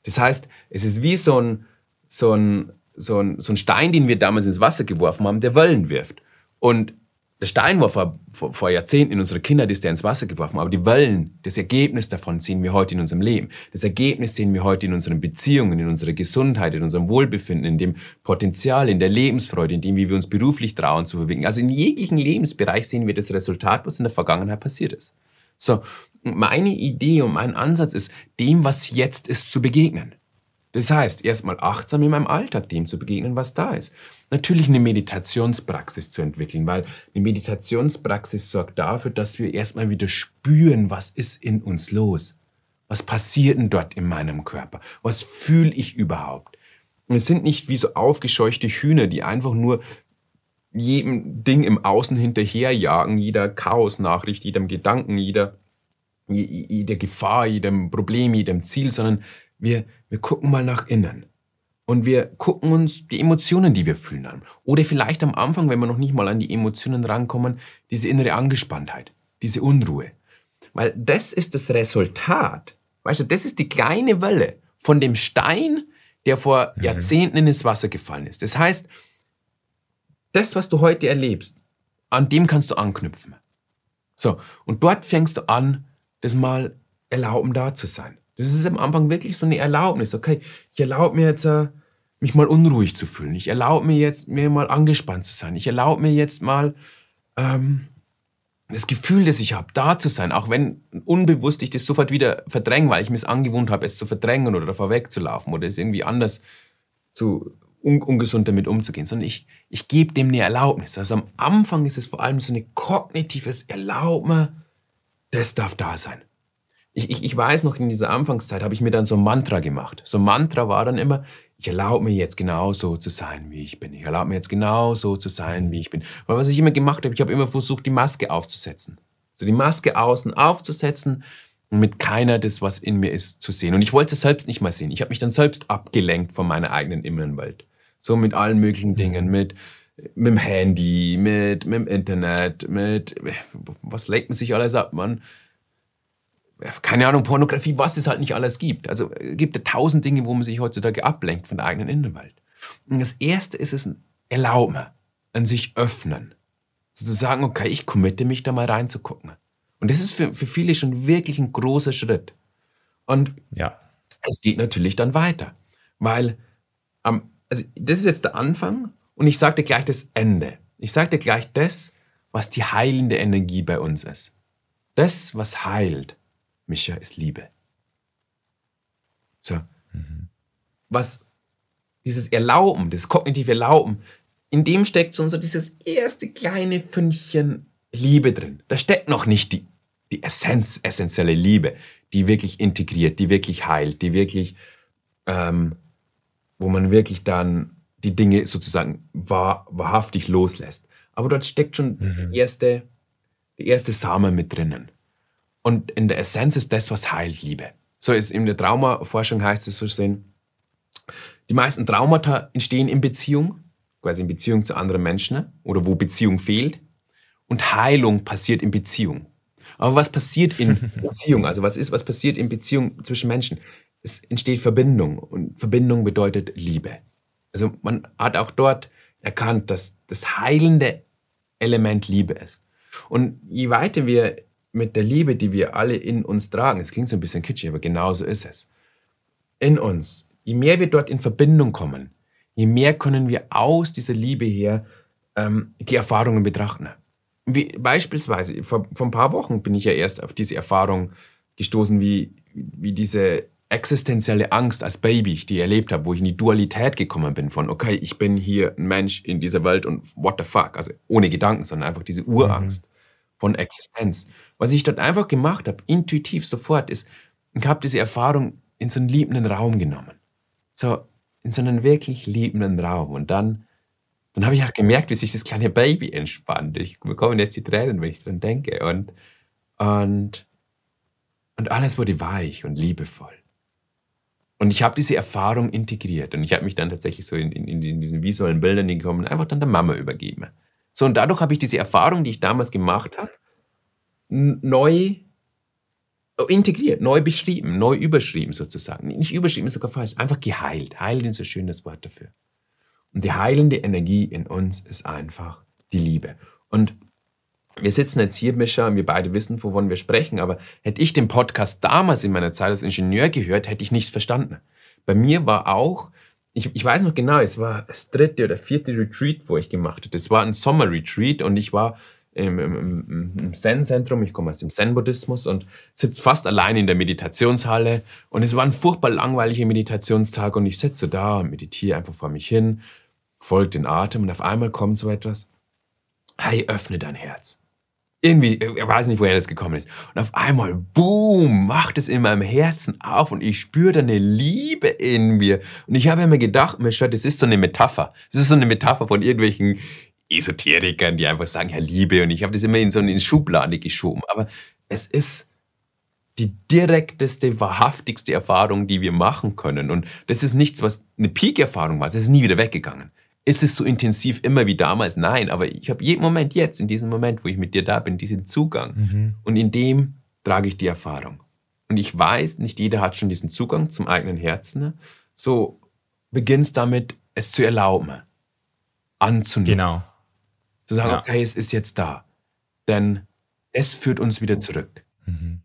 Das heißt, es ist wie so ein, so ein, so ein, so ein Stein, den wir damals ins Wasser geworfen haben, der Wellen wirft. Und der Stein war vor, vor, vor, Jahrzehnten in unserer Kindheit, ist der ins Wasser geworfen, aber die Wellen, das Ergebnis davon sehen wir heute in unserem Leben. Das Ergebnis sehen wir heute in unseren Beziehungen, in unserer Gesundheit, in unserem Wohlbefinden, in dem Potenzial, in der Lebensfreude, in dem, wie wir uns beruflich trauen zu bewegen. Also in jeglichen Lebensbereich sehen wir das Resultat, was in der Vergangenheit passiert ist. So, meine Idee und mein Ansatz ist, dem, was jetzt ist, zu begegnen. Das heißt, erstmal achtsam in meinem Alltag dem zu begegnen, was da ist. Natürlich eine Meditationspraxis zu entwickeln, weil eine Meditationspraxis sorgt dafür, dass wir erstmal wieder spüren, was ist in uns los. Was passiert denn dort in meinem Körper? Was fühle ich überhaupt? Und es sind nicht wie so aufgescheuchte Hühner, die einfach nur jedem Ding im Außen hinterherjagen, jeder Chaosnachricht, jedem Gedanken, jeder jeder Gefahr, jedem Problem, jedem Ziel, sondern wir, wir gucken mal nach innen. Und wir gucken uns die Emotionen, die wir fühlen, an. Oder vielleicht am Anfang, wenn wir noch nicht mal an die Emotionen rankommen, diese innere Angespanntheit, diese Unruhe. Weil das ist das Resultat. Weißt du, das ist die kleine Welle von dem Stein, der vor mhm. Jahrzehnten in das Wasser gefallen ist. Das heißt, das, was du heute erlebst, an dem kannst du anknüpfen. So, und dort fängst du an, das mal erlauben, da zu sein. Das ist am Anfang wirklich so eine Erlaubnis. Okay, ich erlaube mir jetzt, äh, mich mal unruhig zu fühlen. Ich erlaube mir jetzt, mir mal angespannt zu sein. Ich erlaube mir jetzt mal ähm, das Gefühl, das ich habe, da zu sein. Auch wenn unbewusst ich das sofort wieder verdränge, weil ich mir es angewohnt habe, es zu verdrängen oder davor wegzulaufen oder es irgendwie anders zu un ungesund damit umzugehen, sondern ich, ich gebe dem eine Erlaubnis. Also am Anfang ist es vor allem so ein kognitives Erlauben, das darf da sein. Ich, ich, ich weiß noch, in dieser Anfangszeit habe ich mir dann so ein Mantra gemacht. So ein Mantra war dann immer, ich erlaube mir jetzt genauso zu sein, wie ich bin. Ich erlaube mir jetzt genauso zu sein, wie ich bin. Weil was ich immer gemacht habe, ich habe immer versucht, die Maske aufzusetzen. So die Maske außen aufzusetzen und mit keiner das, was in mir ist, zu sehen. Und ich wollte es selbst nicht mal sehen. Ich habe mich dann selbst abgelenkt von meiner eigenen inneren Welt. So mit allen möglichen mhm. Dingen, mit, mit dem Handy, mit, mit dem Internet, mit, was lenkt man sich alles ab, man? Keine Ahnung, Pornografie, was es halt nicht alles gibt. Also es gibt ja tausend Dinge, wo man sich heutzutage ablenkt von der eigenen Innenwelt. Und das erste ist es ein Erlauben, an sich öffnen. Also zu sagen, okay, ich committe mich da mal reinzugucken. Und das ist für, für viele schon wirklich ein großer Schritt. Und ja. es geht natürlich dann weiter. Weil, ähm, also das ist jetzt der Anfang und ich sage dir gleich das Ende. Ich dir gleich das, was die heilende Energie bei uns ist. Das, was heilt, Micha, ist Liebe. So. Mhm. Was dieses Erlauben, das kognitive Erlauben, in dem steckt schon so dieses erste kleine Fünkchen Liebe drin. Da steckt noch nicht die, die Essenz, essentielle Liebe, die wirklich integriert, die wirklich heilt, die wirklich, ähm, wo man wirklich dann die Dinge sozusagen wahr, wahrhaftig loslässt. Aber dort steckt schon mhm. die erste, die erste Samen mit drinnen. Und in der Essenz ist das, was heilt, Liebe. So ist in der Traumaforschung heißt es so sehen, die meisten Traumata entstehen in Beziehung, quasi in Beziehung zu anderen Menschen oder wo Beziehung fehlt. Und Heilung passiert in Beziehung. Aber was passiert in Beziehung? Also was ist, was passiert in Beziehung zwischen Menschen? Es entsteht Verbindung und Verbindung bedeutet Liebe. Also man hat auch dort erkannt, dass das heilende Element Liebe ist. Und je weiter wir mit der Liebe, die wir alle in uns tragen, es klingt so ein bisschen kitschig, aber genau so ist es, in uns, je mehr wir dort in Verbindung kommen, je mehr können wir aus dieser Liebe her ähm, die Erfahrungen betrachten. Wie, beispielsweise, vor, vor ein paar Wochen bin ich ja erst auf diese Erfahrung gestoßen, wie, wie diese existenzielle Angst als Baby, die ich erlebt habe, wo ich in die Dualität gekommen bin von, okay, ich bin hier ein Mensch in dieser Welt und what the fuck, also ohne Gedanken, sondern einfach diese Urangst. Mhm von Existenz. Was ich dort einfach gemacht habe, intuitiv sofort, ist, ich habe diese Erfahrung in so einen liebenden Raum genommen. So, in so einen wirklich liebenden Raum. Und dann, dann habe ich auch gemerkt, wie sich das kleine Baby entspannt. Ich bekomme jetzt die Tränen, wenn ich dran denke. Und, und, und alles wurde weich und liebevoll. Und ich habe diese Erfahrung integriert. Und ich habe mich dann tatsächlich so in, in, in diesen visuellen Bildern gekommen, einfach dann der Mama übergeben. So, und dadurch habe ich diese Erfahrung, die ich damals gemacht habe, neu integriert, neu beschrieben, neu überschrieben sozusagen. Nicht überschrieben ist sogar falsch, einfach geheilt. Heilen ist ein schönes Wort dafür. Und die heilende Energie in uns ist einfach die Liebe. Und wir sitzen jetzt hier, Mischa, und wir beide wissen, wovon wir sprechen, aber hätte ich den Podcast damals in meiner Zeit als Ingenieur gehört, hätte ich nichts verstanden. Bei mir war auch ich, ich weiß noch genau, es war das dritte oder vierte Retreat, wo ich gemacht habe. Das war ein Sommer-Retreat und ich war im, im, im Zen-Zentrum, ich komme aus dem Zen-Buddhismus und sitze fast allein in der Meditationshalle. Und es war ein furchtbar langweiliger Meditationstag und ich sitze da und meditiere einfach vor mich hin, folge den Atem und auf einmal kommt so etwas. Hey, öffne dein Herz irgendwie, ich weiß nicht, woher das gekommen ist. Und auf einmal, boom, macht es in meinem Herzen auf und ich spüre da eine Liebe in mir. Und ich habe mir gedacht, Mensch, das ist so eine Metapher. Das ist so eine Metapher von irgendwelchen Esoterikern, die einfach sagen, ja, Liebe. Und ich habe das immer in so eine Schublade geschoben. Aber es ist die direkteste, wahrhaftigste Erfahrung, die wir machen können. Und das ist nichts, was eine Peak-Erfahrung war. Es ist nie wieder weggegangen. Ist es so intensiv immer wie damals? Nein, aber ich habe jeden Moment jetzt, in diesem Moment, wo ich mit dir da bin, diesen Zugang. Mhm. Und in dem trage ich die Erfahrung. Und ich weiß, nicht jeder hat schon diesen Zugang zum eigenen Herzen. So beginnst damit, es zu erlauben, anzunehmen. Genau. Zu sagen, ja. okay, es ist jetzt da. Denn es führt uns wieder zurück. Mhm.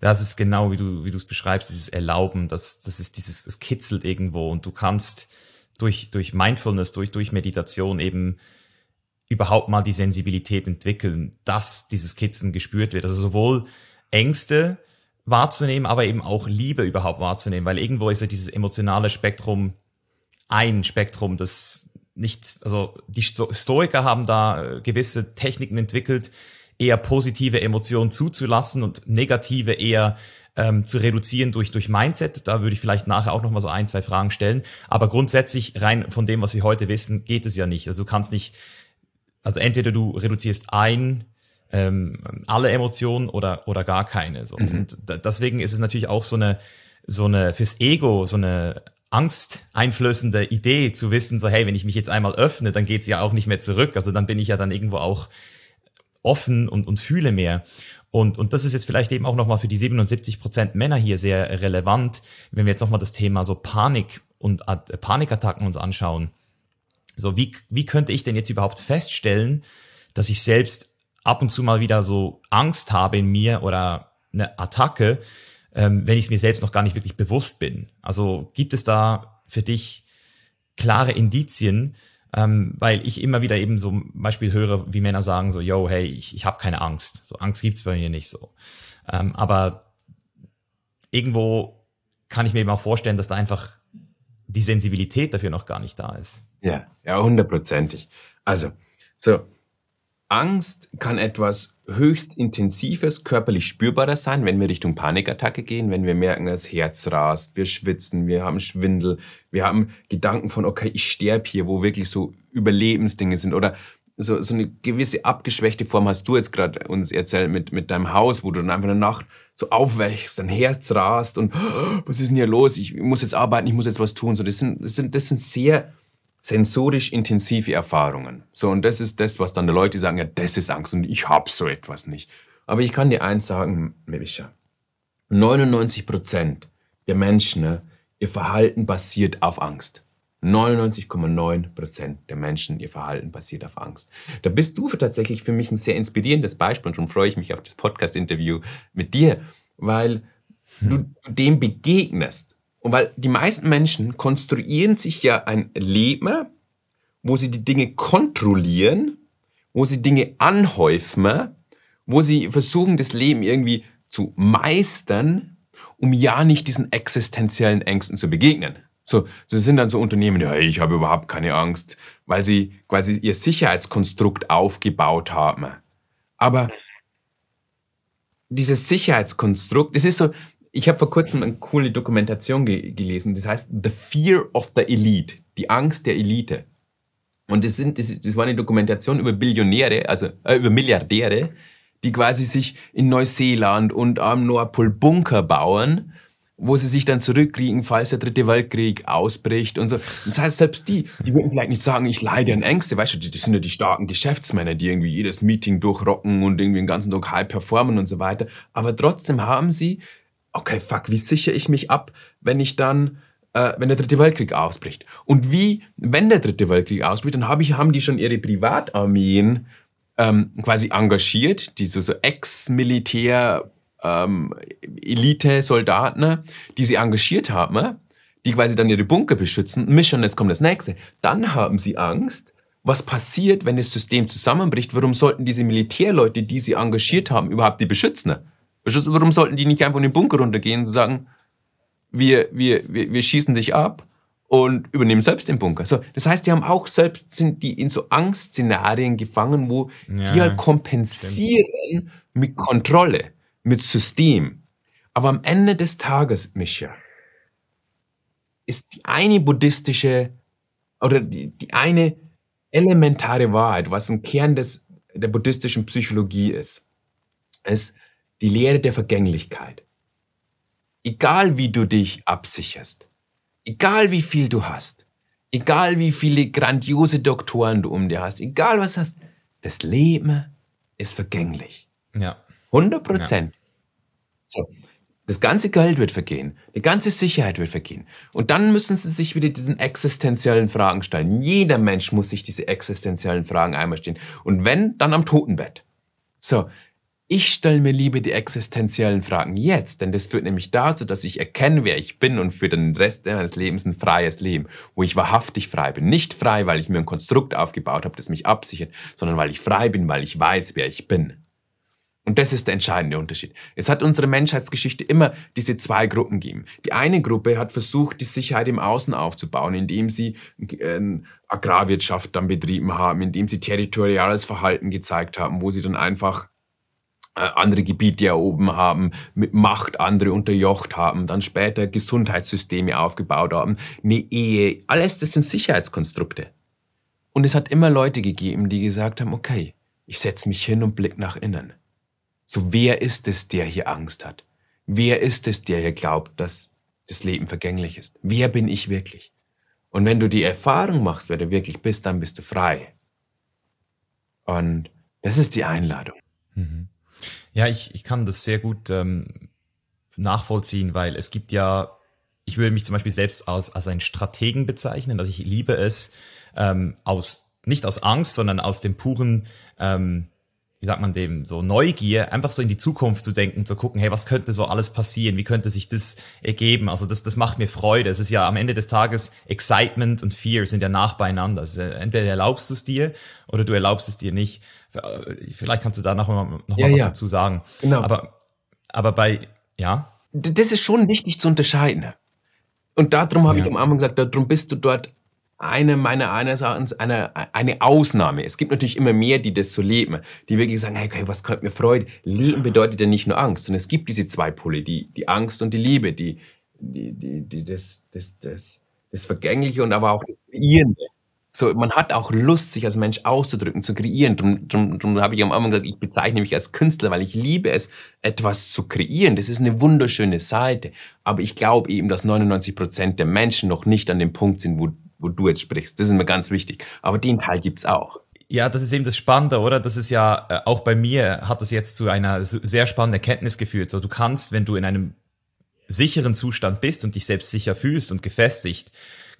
Das ist genau, wie du, wie du es beschreibst, dieses Erlauben, das, das ist dieses, das kitzelt irgendwo und du kannst, durch, durch Mindfulness, durch, durch Meditation eben überhaupt mal die Sensibilität entwickeln, dass dieses Kitzeln gespürt wird. Also sowohl Ängste wahrzunehmen, aber eben auch Liebe überhaupt wahrzunehmen, weil irgendwo ist ja dieses emotionale Spektrum ein Spektrum, das nicht, also die Stoiker haben da gewisse Techniken entwickelt, eher positive Emotionen zuzulassen und negative eher ähm, zu reduzieren durch, durch Mindset. Da würde ich vielleicht nachher auch nochmal so ein, zwei Fragen stellen. Aber grundsätzlich rein von dem, was wir heute wissen, geht es ja nicht. Also du kannst nicht, also entweder du reduzierst ein, ähm, alle Emotionen oder, oder gar keine. So. Mhm. Und deswegen ist es natürlich auch so eine, so eine fürs Ego, so eine angsteinflößende Idee zu wissen, so hey, wenn ich mich jetzt einmal öffne, dann geht es ja auch nicht mehr zurück. Also dann bin ich ja dann irgendwo auch offen und, und fühle mehr. Und, und das ist jetzt vielleicht eben auch nochmal für die 77 Prozent Männer hier sehr relevant, wenn wir jetzt nochmal das Thema so Panik und äh, Panikattacken uns anschauen. So, wie, wie könnte ich denn jetzt überhaupt feststellen, dass ich selbst ab und zu mal wieder so Angst habe in mir oder eine Attacke, ähm, wenn ich es mir selbst noch gar nicht wirklich bewusst bin? Also gibt es da für dich klare Indizien, ähm, weil ich immer wieder eben so zum Beispiel höre, wie Männer sagen so, yo, hey, ich, ich habe keine Angst. So Angst gibt's bei mir nicht so. Ähm, aber irgendwo kann ich mir eben auch vorstellen, dass da einfach die Sensibilität dafür noch gar nicht da ist. Ja, ja, hundertprozentig. Also, so, Angst kann etwas höchst intensives, körperlich spürbares sein, wenn wir Richtung Panikattacke gehen, wenn wir merken, das Herz rast, wir schwitzen, wir haben Schwindel, wir haben Gedanken von, okay, ich sterbe hier, wo wirklich so Überlebensdinge sind oder so, so eine gewisse abgeschwächte Form hast du jetzt gerade uns erzählt mit, mit deinem Haus, wo du dann einfach in der Nacht so aufwächst, dein Herz rast und oh, was ist denn hier los? Ich muss jetzt arbeiten, ich muss jetzt was tun. So, das sind, das sind, das sind sehr sensorisch intensive Erfahrungen. So, und das ist das, was dann die Leute sagen, ja, das ist Angst und ich habe so etwas nicht. Aber ich kann dir eins sagen, Mevisha. 99 Prozent der Menschen, ne, ihr Verhalten basiert auf Angst. 99,9 Prozent der Menschen, ihr Verhalten basiert auf Angst. Da bist du tatsächlich für mich ein sehr inspirierendes Beispiel und darum freue ich mich auf das Podcast-Interview mit dir, weil hm. du dem begegnest und weil die meisten Menschen konstruieren sich ja ein Leben, wo sie die Dinge kontrollieren, wo sie Dinge anhäufen, wo sie versuchen, das Leben irgendwie zu meistern, um ja nicht diesen existenziellen Ängsten zu begegnen. So, sie sind dann so Unternehmen, ja, ich habe überhaupt keine Angst, weil sie quasi ihr Sicherheitskonstrukt aufgebaut haben. Aber dieses Sicherheitskonstrukt, das ist so, ich habe vor kurzem eine coole Dokumentation ge gelesen, das heißt The Fear of the Elite, die Angst der Elite. Und das, sind, das, das war eine Dokumentation über Billionäre, also äh, über Milliardäre, die quasi sich in Neuseeland und am Nordpol Bunker bauen, wo sie sich dann zurückkriegen, falls der dritte Weltkrieg ausbricht und so. Das heißt, selbst die, die würden vielleicht nicht sagen, ich leide an Ängste, weißt du, die sind ja die starken Geschäftsmänner, die irgendwie jedes Meeting durchrocken und irgendwie den ganzen Tag high performen und so weiter. Aber trotzdem haben sie okay, fuck, wie sichere ich mich ab, wenn ich dann, äh, wenn der dritte Weltkrieg ausbricht? Und wie, wenn der dritte Weltkrieg ausbricht, dann hab ich, haben die schon ihre Privatarmeen ähm, quasi engagiert, diese so Ex-Militär- ähm, Elite-Soldaten, die sie engagiert haben, die quasi dann ihre Bunker beschützen. Mission, jetzt kommt das nächste. Dann haben sie Angst, was passiert, wenn das System zusammenbricht? Warum sollten diese Militärleute, die sie engagiert haben, überhaupt die beschützen? Warum sollten die nicht einfach in den Bunker runtergehen und sagen, wir, wir, wir, wir schießen dich ab und übernehmen selbst den Bunker. So, das heißt, die haben auch selbst, sind die in so Angstszenarien gefangen, wo ja, sie halt kompensieren stimmt. mit Kontrolle, mit System. Aber am Ende des Tages, Mischa, ist die eine buddhistische oder die, die eine elementare Wahrheit, was ein Kern des, der buddhistischen Psychologie ist, ist, die Lehre der Vergänglichkeit. Egal wie du dich absicherst, egal wie viel du hast, egal wie viele grandiose Doktoren du um dir hast, egal was hast, das Leben ist vergänglich. Ja. 100 Prozent. Ja. So. Das ganze Geld wird vergehen, die ganze Sicherheit wird vergehen. Und dann müssen sie sich wieder diesen existenziellen Fragen stellen. Jeder Mensch muss sich diese existenziellen Fragen einmal stellen. Und wenn, dann am Totenbett. So, ich stelle mir lieber die existenziellen Fragen jetzt, denn das führt nämlich dazu, dass ich erkenne, wer ich bin und für den Rest meines Lebens ein freies Leben, wo ich wahrhaftig frei bin. Nicht frei, weil ich mir ein Konstrukt aufgebaut habe, das mich absichert, sondern weil ich frei bin, weil ich weiß, wer ich bin. Und das ist der entscheidende Unterschied. Es hat unsere Menschheitsgeschichte immer diese zwei Gruppen gegeben. Die eine Gruppe hat versucht, die Sicherheit im Außen aufzubauen, indem sie äh, Agrarwirtschaft dann betrieben haben, indem sie territoriales Verhalten gezeigt haben, wo sie dann einfach andere Gebiete erhoben haben, mit Macht andere unterjocht haben, dann später Gesundheitssysteme aufgebaut haben, eine Ehe, alles das sind Sicherheitskonstrukte. Und es hat immer Leute gegeben, die gesagt haben, okay, ich setze mich hin und blick nach innen. So, wer ist es, der hier Angst hat? Wer ist es, der hier glaubt, dass das Leben vergänglich ist? Wer bin ich wirklich? Und wenn du die Erfahrung machst, wer du wirklich bist, dann bist du frei. Und das ist die Einladung. Mhm. Ja, ich, ich kann das sehr gut ähm, nachvollziehen, weil es gibt ja, ich würde mich zum Beispiel selbst als, als einen Strategen bezeichnen, also ich liebe es, ähm, aus, nicht aus Angst, sondern aus dem puren, ähm, wie sagt man dem, so Neugier, einfach so in die Zukunft zu denken, zu gucken, hey, was könnte so alles passieren, wie könnte sich das ergeben? Also das, das macht mir Freude. Es ist ja am Ende des Tages Excitement und Fear sind ja nah beieinander. Also entweder erlaubst du es dir oder du erlaubst es dir nicht. Vielleicht kannst du da noch mal, noch ja, mal was ja. dazu sagen. Genau. Aber, aber bei, ja. Das ist schon wichtig zu unterscheiden. Und darum habe ja. ich am Anfang gesagt, darum bist du dort eine meiner Erachtens eine, eine Ausnahme. Es gibt natürlich immer mehr, die das so leben, die wirklich sagen, hey, okay, was könnte mir Freude? Leben bedeutet ja nicht nur Angst, sondern es gibt diese zwei Pole, die, die Angst und die Liebe, die, die, die, die das, das, das, das Vergängliche und aber auch das Kreierende. So, man hat auch Lust, sich als Mensch auszudrücken, zu kreieren. Darum, darum, darum habe ich am Anfang gesagt, ich bezeichne mich als Künstler, weil ich liebe es, etwas zu kreieren. Das ist eine wunderschöne Seite. Aber ich glaube eben, dass 99 Prozent der Menschen noch nicht an dem Punkt sind, wo, wo du jetzt sprichst. Das ist mir ganz wichtig. Aber den Teil gibt's auch. Ja, das ist eben das Spannende, oder? Das ist ja, äh, auch bei mir hat das jetzt zu einer sehr spannenden Erkenntnis geführt. So, du kannst, wenn du in einem sicheren Zustand bist und dich selbst sicher fühlst und gefestigt,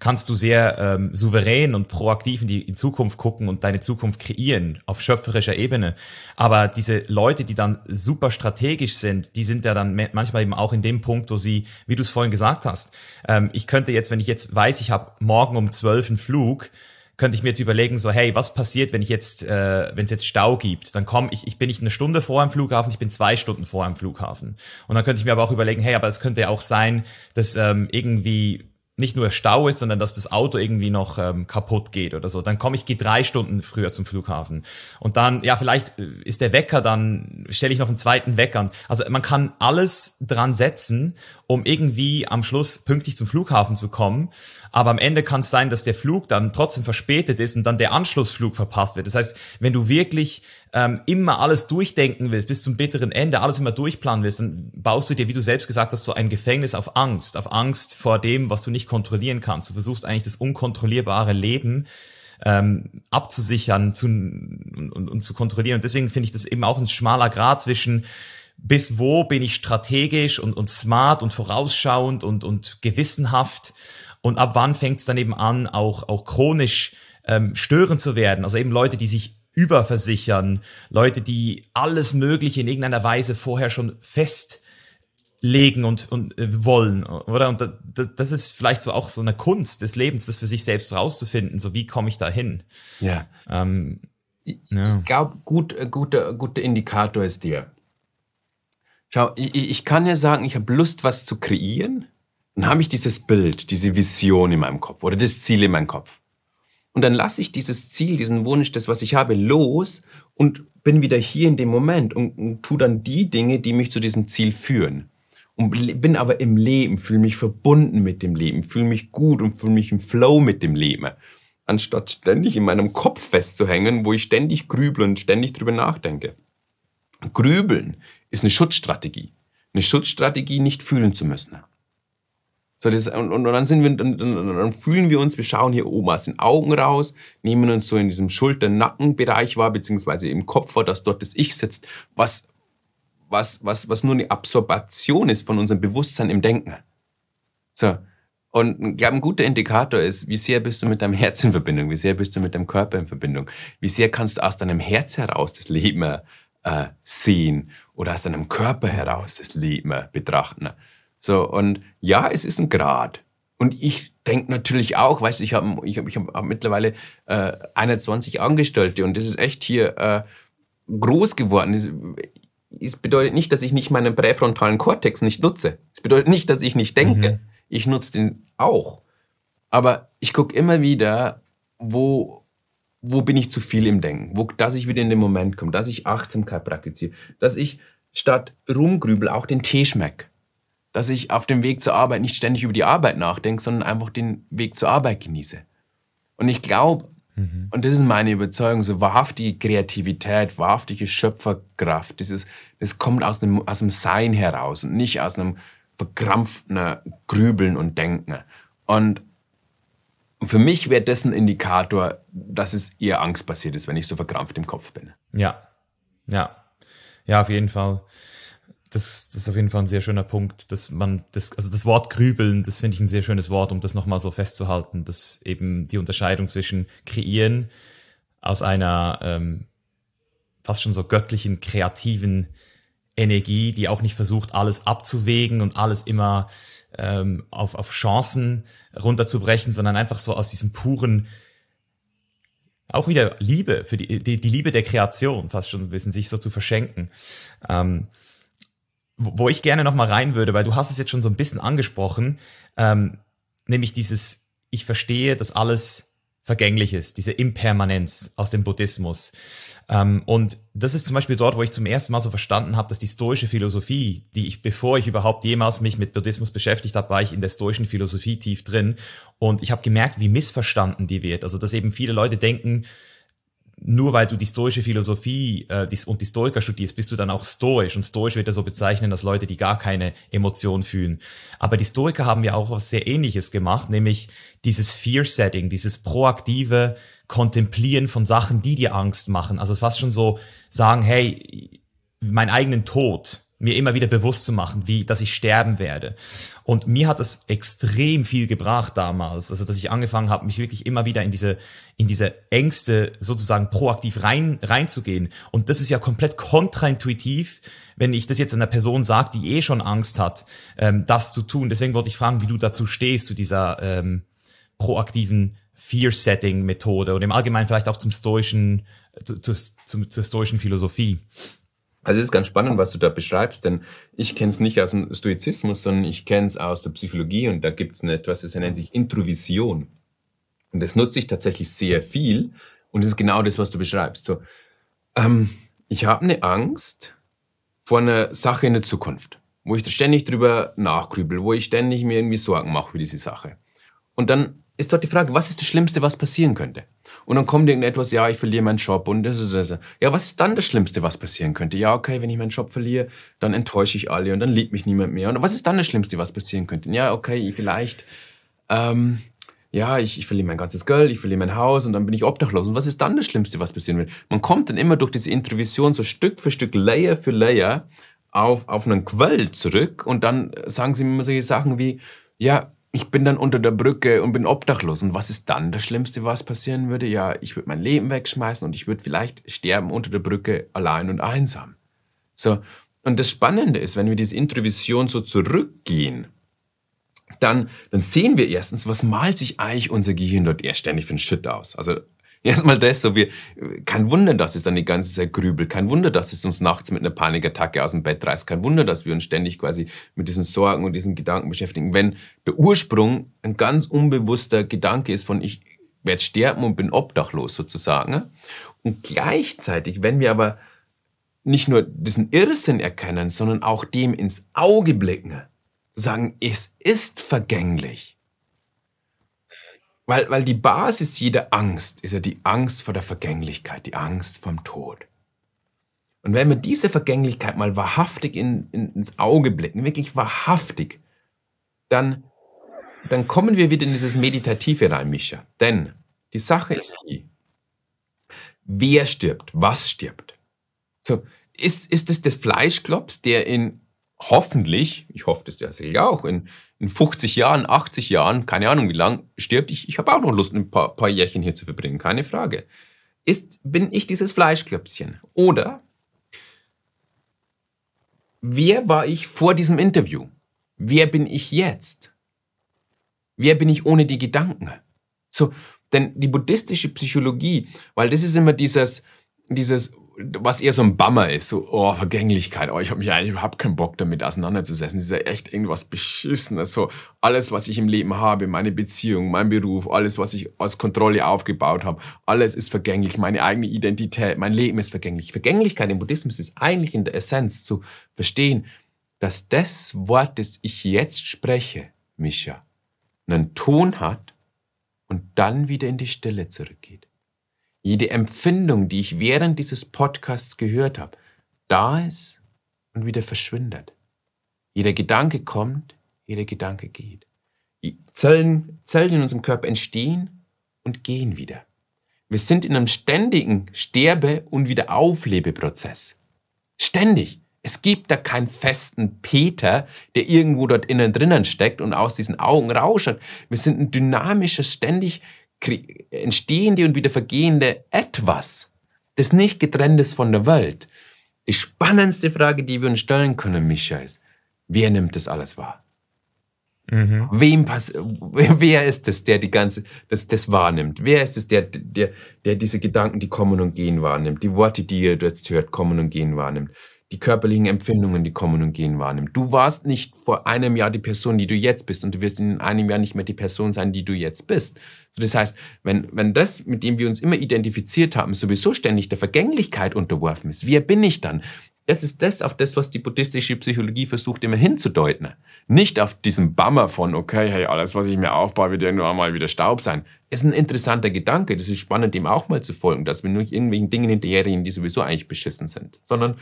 kannst du sehr ähm, souverän und proaktiv in die in Zukunft gucken und deine Zukunft kreieren auf schöpferischer Ebene. Aber diese Leute, die dann super strategisch sind, die sind ja dann manchmal eben auch in dem Punkt, wo sie, wie du es vorhin gesagt hast, ähm, ich könnte jetzt, wenn ich jetzt weiß, ich habe morgen um zwölf einen Flug, könnte ich mir jetzt überlegen, so, hey, was passiert, wenn ich jetzt, äh, wenn es jetzt Stau gibt? Dann komme ich, ich bin nicht eine Stunde vor am Flughafen, ich bin zwei Stunden vor am Flughafen. Und dann könnte ich mir aber auch überlegen, hey, aber es könnte ja auch sein, dass ähm, irgendwie nicht nur Stau ist, sondern dass das Auto irgendwie noch ähm, kaputt geht oder so. Dann komme ich, gehe drei Stunden früher zum Flughafen. Und dann, ja, vielleicht äh, ist der Wecker, dann stelle ich noch einen zweiten Wecker. Also man kann alles dran setzen, um irgendwie am Schluss pünktlich zum Flughafen zu kommen. Aber am Ende kann es sein, dass der Flug dann trotzdem verspätet ist und dann der Anschlussflug verpasst wird. Das heißt, wenn du wirklich ähm, immer alles durchdenken willst, bis zum bitteren Ende, alles immer durchplanen willst, dann baust du dir, wie du selbst gesagt hast, so ein Gefängnis auf Angst, auf Angst vor dem, was du nicht kontrollieren kannst. Du versuchst eigentlich das unkontrollierbare Leben ähm, abzusichern zu, und, und, und zu kontrollieren. Und deswegen finde ich das eben auch ein schmaler Grad zwischen bis wo bin ich strategisch und, und smart und vorausschauend und, und gewissenhaft und ab wann fängt es dann eben an, auch, auch chronisch ähm, störend zu werden. Also eben Leute, die sich überversichern, Leute, die alles Mögliche in irgendeiner Weise vorher schon festlegen und, und äh, wollen, oder? Und das, das ist vielleicht so auch so eine Kunst des Lebens, das für sich selbst rauszufinden, so wie komme ich da hin? Ja. Ähm, ich, ja. ich glaube, gut, äh, guter, guter Indikator ist dir. Schau, ich, ich kann ja sagen, ich habe Lust, was zu kreieren. Dann habe ich dieses Bild, diese Vision in meinem Kopf oder das Ziel in meinem Kopf. Und dann lasse ich dieses Ziel, diesen Wunsch, das, was ich habe, los und bin wieder hier in dem Moment und, und tue dann die Dinge, die mich zu diesem Ziel führen. Und bin aber im Leben, fühle mich verbunden mit dem Leben, fühle mich gut und fühle mich im Flow mit dem Leben. Anstatt ständig in meinem Kopf festzuhängen, wo ich ständig grüble und ständig drüber nachdenke. Grübeln ist eine Schutzstrategie. Eine Schutzstrategie, nicht fühlen zu müssen. So, das, und, und, dann, sind wir, dann, dann, fühlen wir uns, wir schauen hier oben aus den Augen raus, nehmen uns so in diesem Schulter-Nacken-Bereich wahr, beziehungsweise im Kopf wahr, dass dort das Ich sitzt, was, was, was, was nur eine Absorption ist von unserem Bewusstsein im Denken. So. Und ich glaube, ein guter Indikator ist, wie sehr bist du mit deinem Herz in Verbindung, wie sehr bist du mit deinem Körper in Verbindung, wie sehr kannst du aus deinem Herz heraus das Leben äh, sehen oder aus deinem Körper heraus das Leben betrachten. So, und ja, es ist ein Grad. Und ich denke natürlich auch, weißt du, ich habe ich hab, ich hab mittlerweile äh, 21 Angestellte und das ist echt hier äh, groß geworden. Es, es, bedeutet nicht, dass ich nicht meinen präfrontalen Kortex nicht nutze. Es bedeutet nicht, dass ich nicht denke. Mhm. Ich nutze den auch. Aber ich gucke immer wieder, wo, wo bin ich zu viel im Denken, wo, dass ich wieder in den Moment komme, dass ich Achtsamkeit praktiziere, dass ich statt rumgrübel auch den Tee schmecke, dass ich auf dem Weg zur Arbeit nicht ständig über die Arbeit nachdenke, sondern einfach den Weg zur Arbeit genieße. Und ich glaube, mhm. und das ist meine Überzeugung, so wahrhaftige Kreativität, wahrhaftige Schöpferkraft, dieses, das kommt aus dem, aus dem Sein heraus und nicht aus einem verkrampften Grübeln und Denken. Und für mich wäre das ein Indikator, dass es eher angstbasiert ist, wenn ich so verkrampft im Kopf bin. Ja, ja, ja, auf jeden Fall. Das, das ist auf jeden Fall ein sehr schöner Punkt, dass man das, also das Wort Grübeln, das finde ich ein sehr schönes Wort, um das nochmal so festzuhalten, dass eben die Unterscheidung zwischen kreieren aus einer ähm, fast schon so göttlichen, kreativen Energie, die auch nicht versucht, alles abzuwägen und alles immer ähm, auf, auf Chancen runterzubrechen, sondern einfach so aus diesem puren, auch wieder Liebe, für die, die, die Liebe der Kreation, fast schon ein bisschen, sich so zu verschenken. Ähm, wo ich gerne noch mal rein würde, weil du hast es jetzt schon so ein bisschen angesprochen, ähm, nämlich dieses, ich verstehe, dass alles vergänglich ist, diese Impermanenz aus dem Buddhismus. Ähm, und das ist zum Beispiel dort, wo ich zum ersten Mal so verstanden habe, dass die stoische Philosophie, die ich, bevor ich überhaupt jemals mich mit Buddhismus beschäftigt habe, war ich in der stoischen Philosophie tief drin. Und ich habe gemerkt, wie missverstanden die wird. Also, dass eben viele Leute denken, nur weil du die stoische Philosophie äh, und die Stoiker studierst, bist du dann auch stoisch. Und stoisch wird er so bezeichnen, dass Leute, die gar keine Emotion fühlen. Aber die Stoiker haben ja auch was sehr ähnliches gemacht, nämlich dieses Fear-Setting, dieses proaktive Kontemplieren von Sachen, die dir Angst machen. Also fast schon so sagen, hey, mein eigenen Tod, mir immer wieder bewusst zu machen, wie, dass ich sterben werde. Und mir hat es extrem viel gebracht damals, also dass ich angefangen habe, mich wirklich immer wieder in diese, in diese Ängste sozusagen proaktiv rein, reinzugehen. Und das ist ja komplett kontraintuitiv, wenn ich das jetzt einer Person sage, die eh schon Angst hat, ähm, das zu tun. Deswegen wollte ich fragen, wie du dazu stehst, zu dieser ähm, proaktiven Fear-Setting-Methode oder im Allgemeinen vielleicht auch zum stoischen, zu, zu, zu, zur stoischen Philosophie. Also es ist ganz spannend, was du da beschreibst, denn ich kenne es nicht aus dem Stoizismus, sondern ich kenne es aus der Psychologie und da gibt es etwas, das nennt sich Introvision. Und das nutze ich tatsächlich sehr viel und das ist genau das, was du beschreibst. So, ähm, ich habe eine Angst vor einer Sache in der Zukunft, wo ich ständig drüber nachgrübel, wo ich ständig mir irgendwie Sorgen mache für diese Sache. Und dann ist dort die Frage, was ist das Schlimmste, was passieren könnte? Und dann kommt irgendetwas, ja, ich verliere meinen Job und das ist das. Ja, was ist dann das Schlimmste, was passieren könnte? Ja, okay, wenn ich meinen Job verliere, dann enttäusche ich alle und dann liebt mich niemand mehr. Und was ist dann das Schlimmste, was passieren könnte? Ja, okay, vielleicht, ähm, ja, ich, ich verliere mein ganzes Geld, ich verliere mein Haus und dann bin ich obdachlos. Und was ist dann das Schlimmste, was passieren wird? Man kommt dann immer durch diese Introvision so Stück für Stück, Layer für Layer auf, auf einen Quell zurück und dann sagen sie mir immer solche Sachen wie, ja, ich bin dann unter der Brücke und bin obdachlos. Und was ist dann das Schlimmste, was passieren würde? Ja, ich würde mein Leben wegschmeißen und ich würde vielleicht sterben unter der Brücke allein und einsam. So. Und das Spannende ist, wenn wir diese Introvision so zurückgehen, dann, dann sehen wir erstens, was malt sich eigentlich unser Gehirn dort erst ständig für einen Shit aus. Also Erstmal das, so wir, kein Wunder, dass es dann die ganze Zeit grübelt, kein Wunder, dass es uns nachts mit einer Panikattacke aus dem Bett reißt, kein Wunder, dass wir uns ständig quasi mit diesen Sorgen und diesen Gedanken beschäftigen. Wenn der Ursprung ein ganz unbewusster Gedanke ist von ich werde sterben und bin obdachlos sozusagen. Und gleichzeitig, wenn wir aber nicht nur diesen Irrsinn erkennen, sondern auch dem ins Auge blicken, sagen, es ist vergänglich weil, weil die Basis jeder Angst ist ja die Angst vor der Vergänglichkeit, die Angst vom Tod. Und wenn wir diese Vergänglichkeit mal wahrhaftig in, in, ins Auge blicken, wirklich wahrhaftig, dann, dann kommen wir wieder in dieses Meditative rein, Mischa. Denn die Sache ist die, wer stirbt, was stirbt. So, ist, ist es des Fleischklops, der in hoffentlich, ich hoffe das tatsächlich auch, in, in 50 Jahren, 80 Jahren, keine Ahnung wie lang, stirbt. Ich, ich habe auch noch Lust, ein paar, paar Jährchen hier zu verbringen, keine Frage. Ist, bin ich dieses Fleischklöpfchen? Oder wer war ich vor diesem Interview? Wer bin ich jetzt? Wer bin ich ohne die Gedanken? So, denn die buddhistische Psychologie, weil das ist immer dieses, dieses was eher so ein Bummer ist, so, oh, Vergänglichkeit, oh, ich habe mich eigentlich überhaupt keinen Bock damit auseinanderzusetzen. Das ist ja echt irgendwas Beschissenes. So, alles, was ich im Leben habe, meine Beziehung, mein Beruf, alles, was ich aus Kontrolle aufgebaut habe, alles ist vergänglich, meine eigene Identität, mein Leben ist vergänglich. Vergänglichkeit im Buddhismus ist eigentlich in der Essenz zu verstehen, dass das Wort, das ich jetzt spreche, Mischa, einen Ton hat und dann wieder in die Stille zurückgeht jede Empfindung, die ich während dieses Podcasts gehört habe, da ist und wieder verschwindet. Jeder Gedanke kommt, jeder Gedanke geht. Die Zellen, Zellen in unserem Körper entstehen und gehen wieder. Wir sind in einem ständigen Sterbe- und Wiederauflebeprozess. Ständig. Es gibt da keinen festen Peter, der irgendwo dort innen drinnen steckt und aus diesen Augen rausschaut. Wir sind ein dynamisches, ständig entstehende und wieder vergehende Etwas, das nicht getrennt ist von der Welt. Die spannendste Frage, die wir uns stellen können, Mischa, ist, wer nimmt das alles wahr? Mhm. Wem pass wer ist es, der die ganze, das, das wahrnimmt? Wer ist es, der, der, der diese Gedanken, die kommen und gehen, wahrnimmt? Die Worte, die ihr jetzt hört, kommen und gehen, wahrnimmt? Die körperlichen Empfindungen, die kommen und gehen, wahrnimmt. Du warst nicht vor einem Jahr die Person, die du jetzt bist und du wirst in einem Jahr nicht mehr die Person sein, die du jetzt bist. Das heißt, wenn, wenn das, mit dem wir uns immer identifiziert haben, sowieso ständig der Vergänglichkeit unterworfen ist, wer bin ich dann? Das ist das, auf das, was die buddhistische Psychologie versucht, immer hinzudeuten. Nicht auf diesen Bummer von, okay, hey, alles, was ich mir aufbaue, wird irgendwann einmal wieder Staub sein. Ist ein interessanter Gedanke. Das ist spannend, dem auch mal zu folgen, dass wir nur irgendwelchen Dingen hinterherrennen, die sowieso eigentlich beschissen sind. Sondern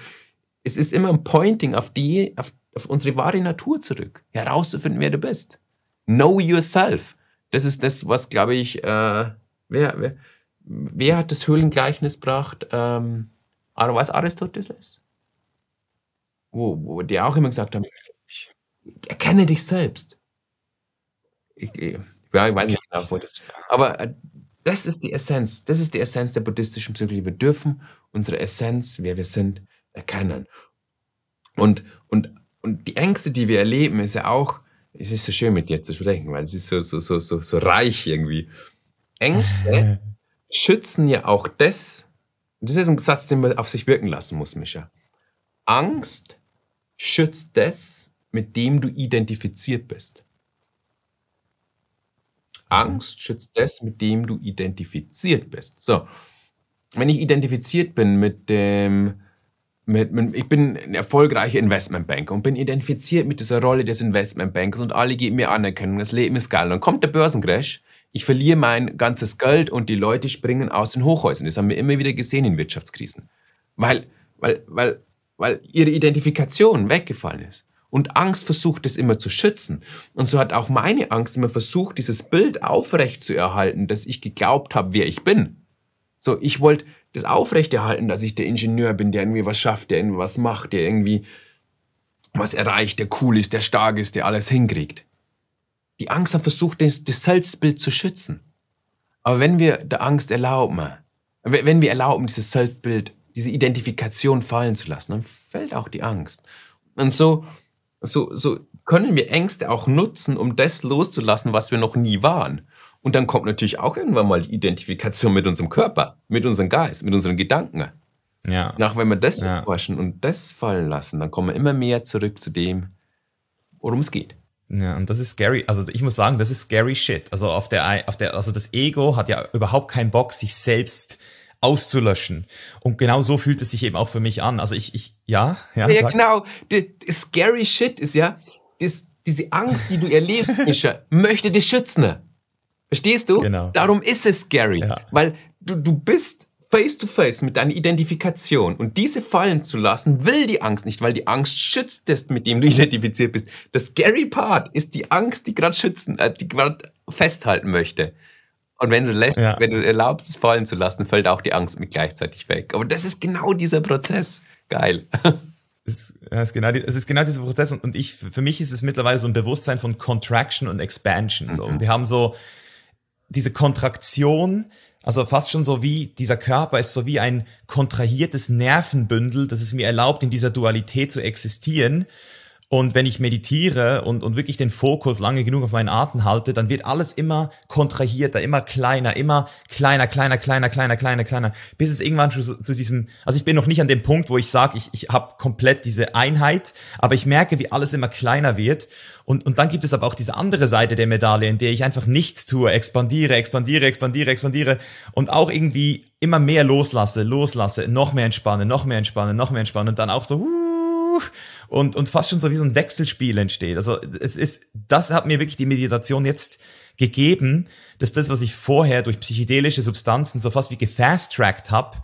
es ist immer ein Pointing auf die, auf, auf unsere wahre Natur zurück, herauszufinden, wer du bist. Know yourself. Das ist das, was, glaube ich, äh, wer, wer, wer hat das Höhlengleichnis gebracht? Ähm, was Aristoteles? Wo, wo die auch immer gesagt haben, erkenne dich selbst. Ich, ja, ich weiß nicht genau, wo das Aber äh, das ist die Essenz. Das ist die Essenz der buddhistischen Psychologie. Wir dürfen unsere Essenz, wer wir sind, erkennen. Und, und, und die Ängste, die wir erleben, ist ja auch, es ist so schön mit dir zu sprechen, weil es ist so, so, so, so, so reich irgendwie. Ängste schützen ja auch das, das ist ein Satz, den man auf sich wirken lassen muss, Mischa. Angst schützt das, mit dem du identifiziert bist. Angst schützt das, mit dem du identifiziert bist. So, wenn ich identifiziert bin mit dem, mit, mit, ich bin ein erfolgreicher Investmentbanker und bin identifiziert mit dieser Rolle des Investmentbankers und alle geben mir Anerkennung, das Leben ist geil. Dann kommt der Börsencrash, ich verliere mein ganzes Geld und die Leute springen aus den Hochhäusern. Das haben wir immer wieder gesehen in Wirtschaftskrisen. Weil, weil, weil, weil ihre Identifikation weggefallen ist. Und Angst versucht es immer zu schützen. Und so hat auch meine Angst immer versucht, dieses Bild aufrecht zu erhalten, dass ich geglaubt habe, wer ich bin. So, ich wollte das aufrechterhalten, dass ich der Ingenieur bin, der irgendwie was schafft, der irgendwie was macht, der irgendwie was erreicht, der cool ist, der stark ist, der alles hinkriegt. Die Angst hat versucht, das, das Selbstbild zu schützen. Aber wenn wir der Angst erlauben, wenn wir erlauben, dieses Selbstbild, diese Identifikation fallen zu lassen, dann fällt auch die Angst. Und so, so, so können wir Ängste auch nutzen, um das loszulassen, was wir noch nie waren. Und dann kommt natürlich auch irgendwann mal die Identifikation mit unserem Körper, mit unserem Geist, mit unseren Gedanken. Ja. Nach wenn wir das ja. erforschen und das fallen lassen, dann kommen wir immer mehr zurück zu dem, worum es geht. Ja, und das ist scary. Also ich muss sagen, das ist scary shit. Also auf der, auf der, also das Ego hat ja überhaupt keinen Bock, sich selbst auszulöschen. Und genau so fühlt es sich eben auch für mich an. Also ich, ich ja, ja. Ja, sag. genau. Die, die scary shit ist ja, das, diese Angst, die du erlebst, Mischa, möchte dich schützen. Verstehst du? Genau. Darum ist es scary, ja. weil du, du bist face to face mit deiner Identifikation und diese fallen zu lassen, will die Angst nicht, weil die Angst schützt das, mit dem du identifiziert bist. Das scary Part ist die Angst, die gerade schützen, äh, die gerade festhalten möchte. Und wenn du lässt, ja. wenn du erlaubst, es fallen zu lassen, fällt auch die Angst mit gleichzeitig weg. Aber das ist genau dieser Prozess. Geil. Es ist, genau, es ist genau dieser Prozess und, ich, für mich ist es mittlerweile so ein Bewusstsein von Contraction und Expansion. So. Mhm. Und wir haben so, diese Kontraktion, also fast schon so wie dieser Körper ist so wie ein kontrahiertes Nervenbündel, das es mir erlaubt, in dieser Dualität zu existieren. Und wenn ich meditiere und, und wirklich den Fokus lange genug auf meinen Atem halte, dann wird alles immer kontrahierter, immer kleiner, immer kleiner, kleiner, kleiner, kleiner, kleiner, kleiner, bis es irgendwann schon zu, zu diesem, also ich bin noch nicht an dem Punkt, wo ich sage, ich, ich habe komplett diese Einheit, aber ich merke, wie alles immer kleiner wird. Und, und dann gibt es aber auch diese andere Seite der Medaille, in der ich einfach nichts tue, expandiere, expandiere, expandiere, expandiere und auch irgendwie immer mehr loslasse, loslasse, noch mehr entspannen, noch mehr entspannen, noch mehr entspannen und dann auch so, uh, und, und fast schon so wie so ein Wechselspiel entsteht. Also es ist, das hat mir wirklich die Meditation jetzt gegeben, dass das, was ich vorher durch psychedelische Substanzen so fast wie gefast-tracked habe,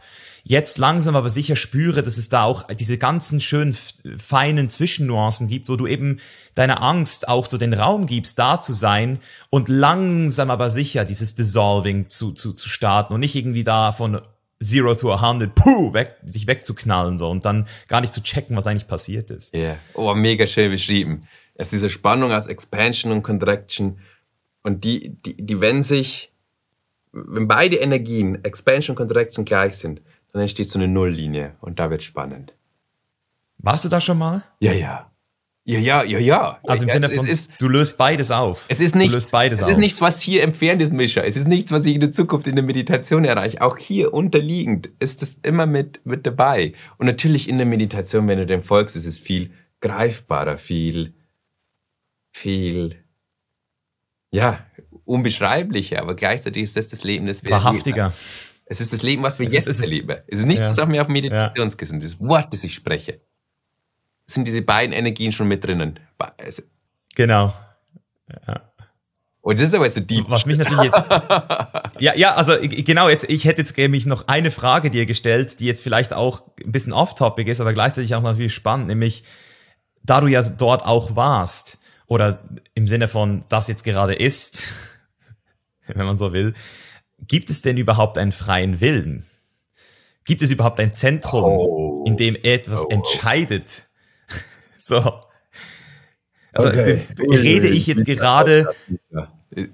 jetzt langsam aber sicher spüre, dass es da auch diese ganzen schönen, feinen Zwischennuancen gibt, wo du eben deiner Angst auch so den Raum gibst, da zu sein und langsam aber sicher dieses Dissolving zu, zu, zu starten und nicht irgendwie da von Zero to 100, puh, weg, sich wegzuknallen so und dann gar nicht zu checken, was eigentlich passiert ist. Ja, yeah. oh, mega schön beschrieben. Es ist diese Spannung aus Expansion und Contraction und die, die, die wenn sich, wenn beide Energien, Expansion und Contraction gleich sind, dann entsteht so eine Nulllinie und da wird spannend. Warst du da schon mal? Ja, ja. Ja, ja, ja, ja. Also im Sinne von, ist, du löst beides auf. Es ist nichts, es auf. ist nichts, was hier entfernt ist, Mischa. Es ist nichts, was ich in der Zukunft in der Meditation erreiche. Auch hier unterliegend ist es immer mit, mit dabei. Und natürlich in der Meditation, wenn du dem folgst, ist es viel greifbarer, viel, viel, ja, unbeschreiblicher. Aber gleichzeitig ist das das Leben, das wir Wahrhaftiger. Leben. Es ist das Leben, was wir es jetzt ist, erleben. Es ist nichts, ja. was auf mir auf Meditationskissen, ja. das Wort, das ich spreche sind diese beiden Energien schon mit drinnen. Genau. Ja. Und das ist aber jetzt ein Deep. Was mich natürlich jetzt, ja, ja, also genau, jetzt, ich hätte jetzt nämlich noch eine Frage dir gestellt, die jetzt vielleicht auch ein bisschen off-topic ist, aber gleichzeitig auch natürlich spannend, nämlich, da du ja dort auch warst, oder im Sinne von, das jetzt gerade ist, wenn man so will, gibt es denn überhaupt einen freien Willen? Gibt es überhaupt ein Zentrum, oh. in dem etwas oh. entscheidet, so. Also okay. rede ich jetzt gerade.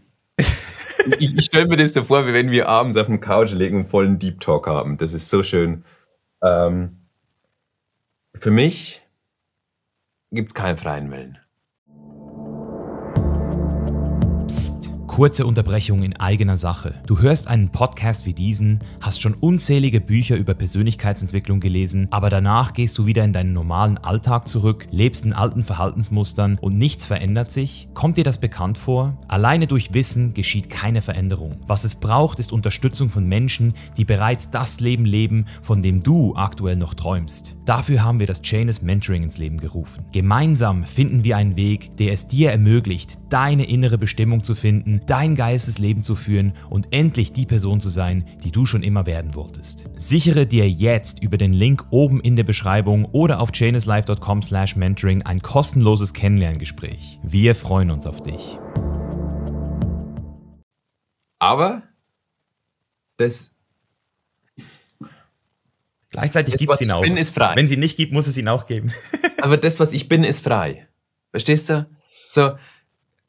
Ich, ich stelle mir das so vor, wie wenn wir abends auf dem Couch liegen und vollen Deep Talk haben. Das ist so schön. Ähm, für mich gibt es keinen freien Willen. Kurze Unterbrechung in eigener Sache. Du hörst einen Podcast wie diesen, hast schon unzählige Bücher über Persönlichkeitsentwicklung gelesen, aber danach gehst du wieder in deinen normalen Alltag zurück, lebst in alten Verhaltensmustern und nichts verändert sich? Kommt dir das bekannt vor? Alleine durch Wissen geschieht keine Veränderung. Was es braucht, ist Unterstützung von Menschen, die bereits das Leben leben, von dem du aktuell noch träumst. Dafür haben wir das Janus Mentoring ins Leben gerufen. Gemeinsam finden wir einen Weg, der es dir ermöglicht, deine innere Bestimmung zu finden, dein Geistesleben zu führen und endlich die Person zu sein, die du schon immer werden wolltest. Sichere dir jetzt über den Link oben in der Beschreibung oder auf chainlislife.com slash mentoring ein kostenloses Kennenlerngespräch. Wir freuen uns auf dich. Aber das Gleichzeitig gibt es ihn auch. Bin, ist frei. Wenn sie nicht gibt, muss es ihn auch geben. Aber das, was ich bin, ist frei. Verstehst du? So,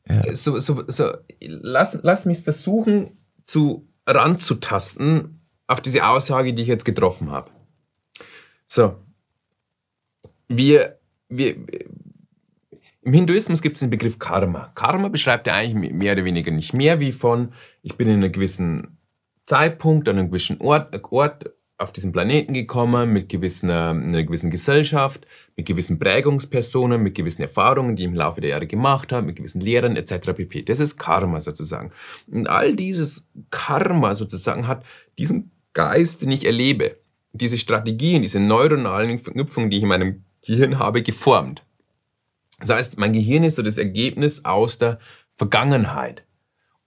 ja. So, so, so, lass, lass mich versuchen, zu ranzutasten auf diese Aussage, die ich jetzt getroffen habe. So, wir, wir, im Hinduismus gibt es den Begriff Karma. Karma beschreibt ja eigentlich mehr oder weniger nicht mehr wie von, ich bin in einem gewissen Zeitpunkt an einem gewissen Ort, Ort auf diesen Planeten gekommen mit gewissen, einer gewissen Gesellschaft, mit gewissen Prägungspersonen, mit gewissen Erfahrungen, die ich im Laufe der Jahre gemacht habe, mit gewissen Lehrern etc. pp. Das ist Karma sozusagen. Und all dieses Karma sozusagen hat diesen Geist, den ich erlebe, diese Strategien, diese neuronalen Verknüpfungen, die ich in meinem Gehirn habe, geformt. Das heißt, mein Gehirn ist so das Ergebnis aus der Vergangenheit.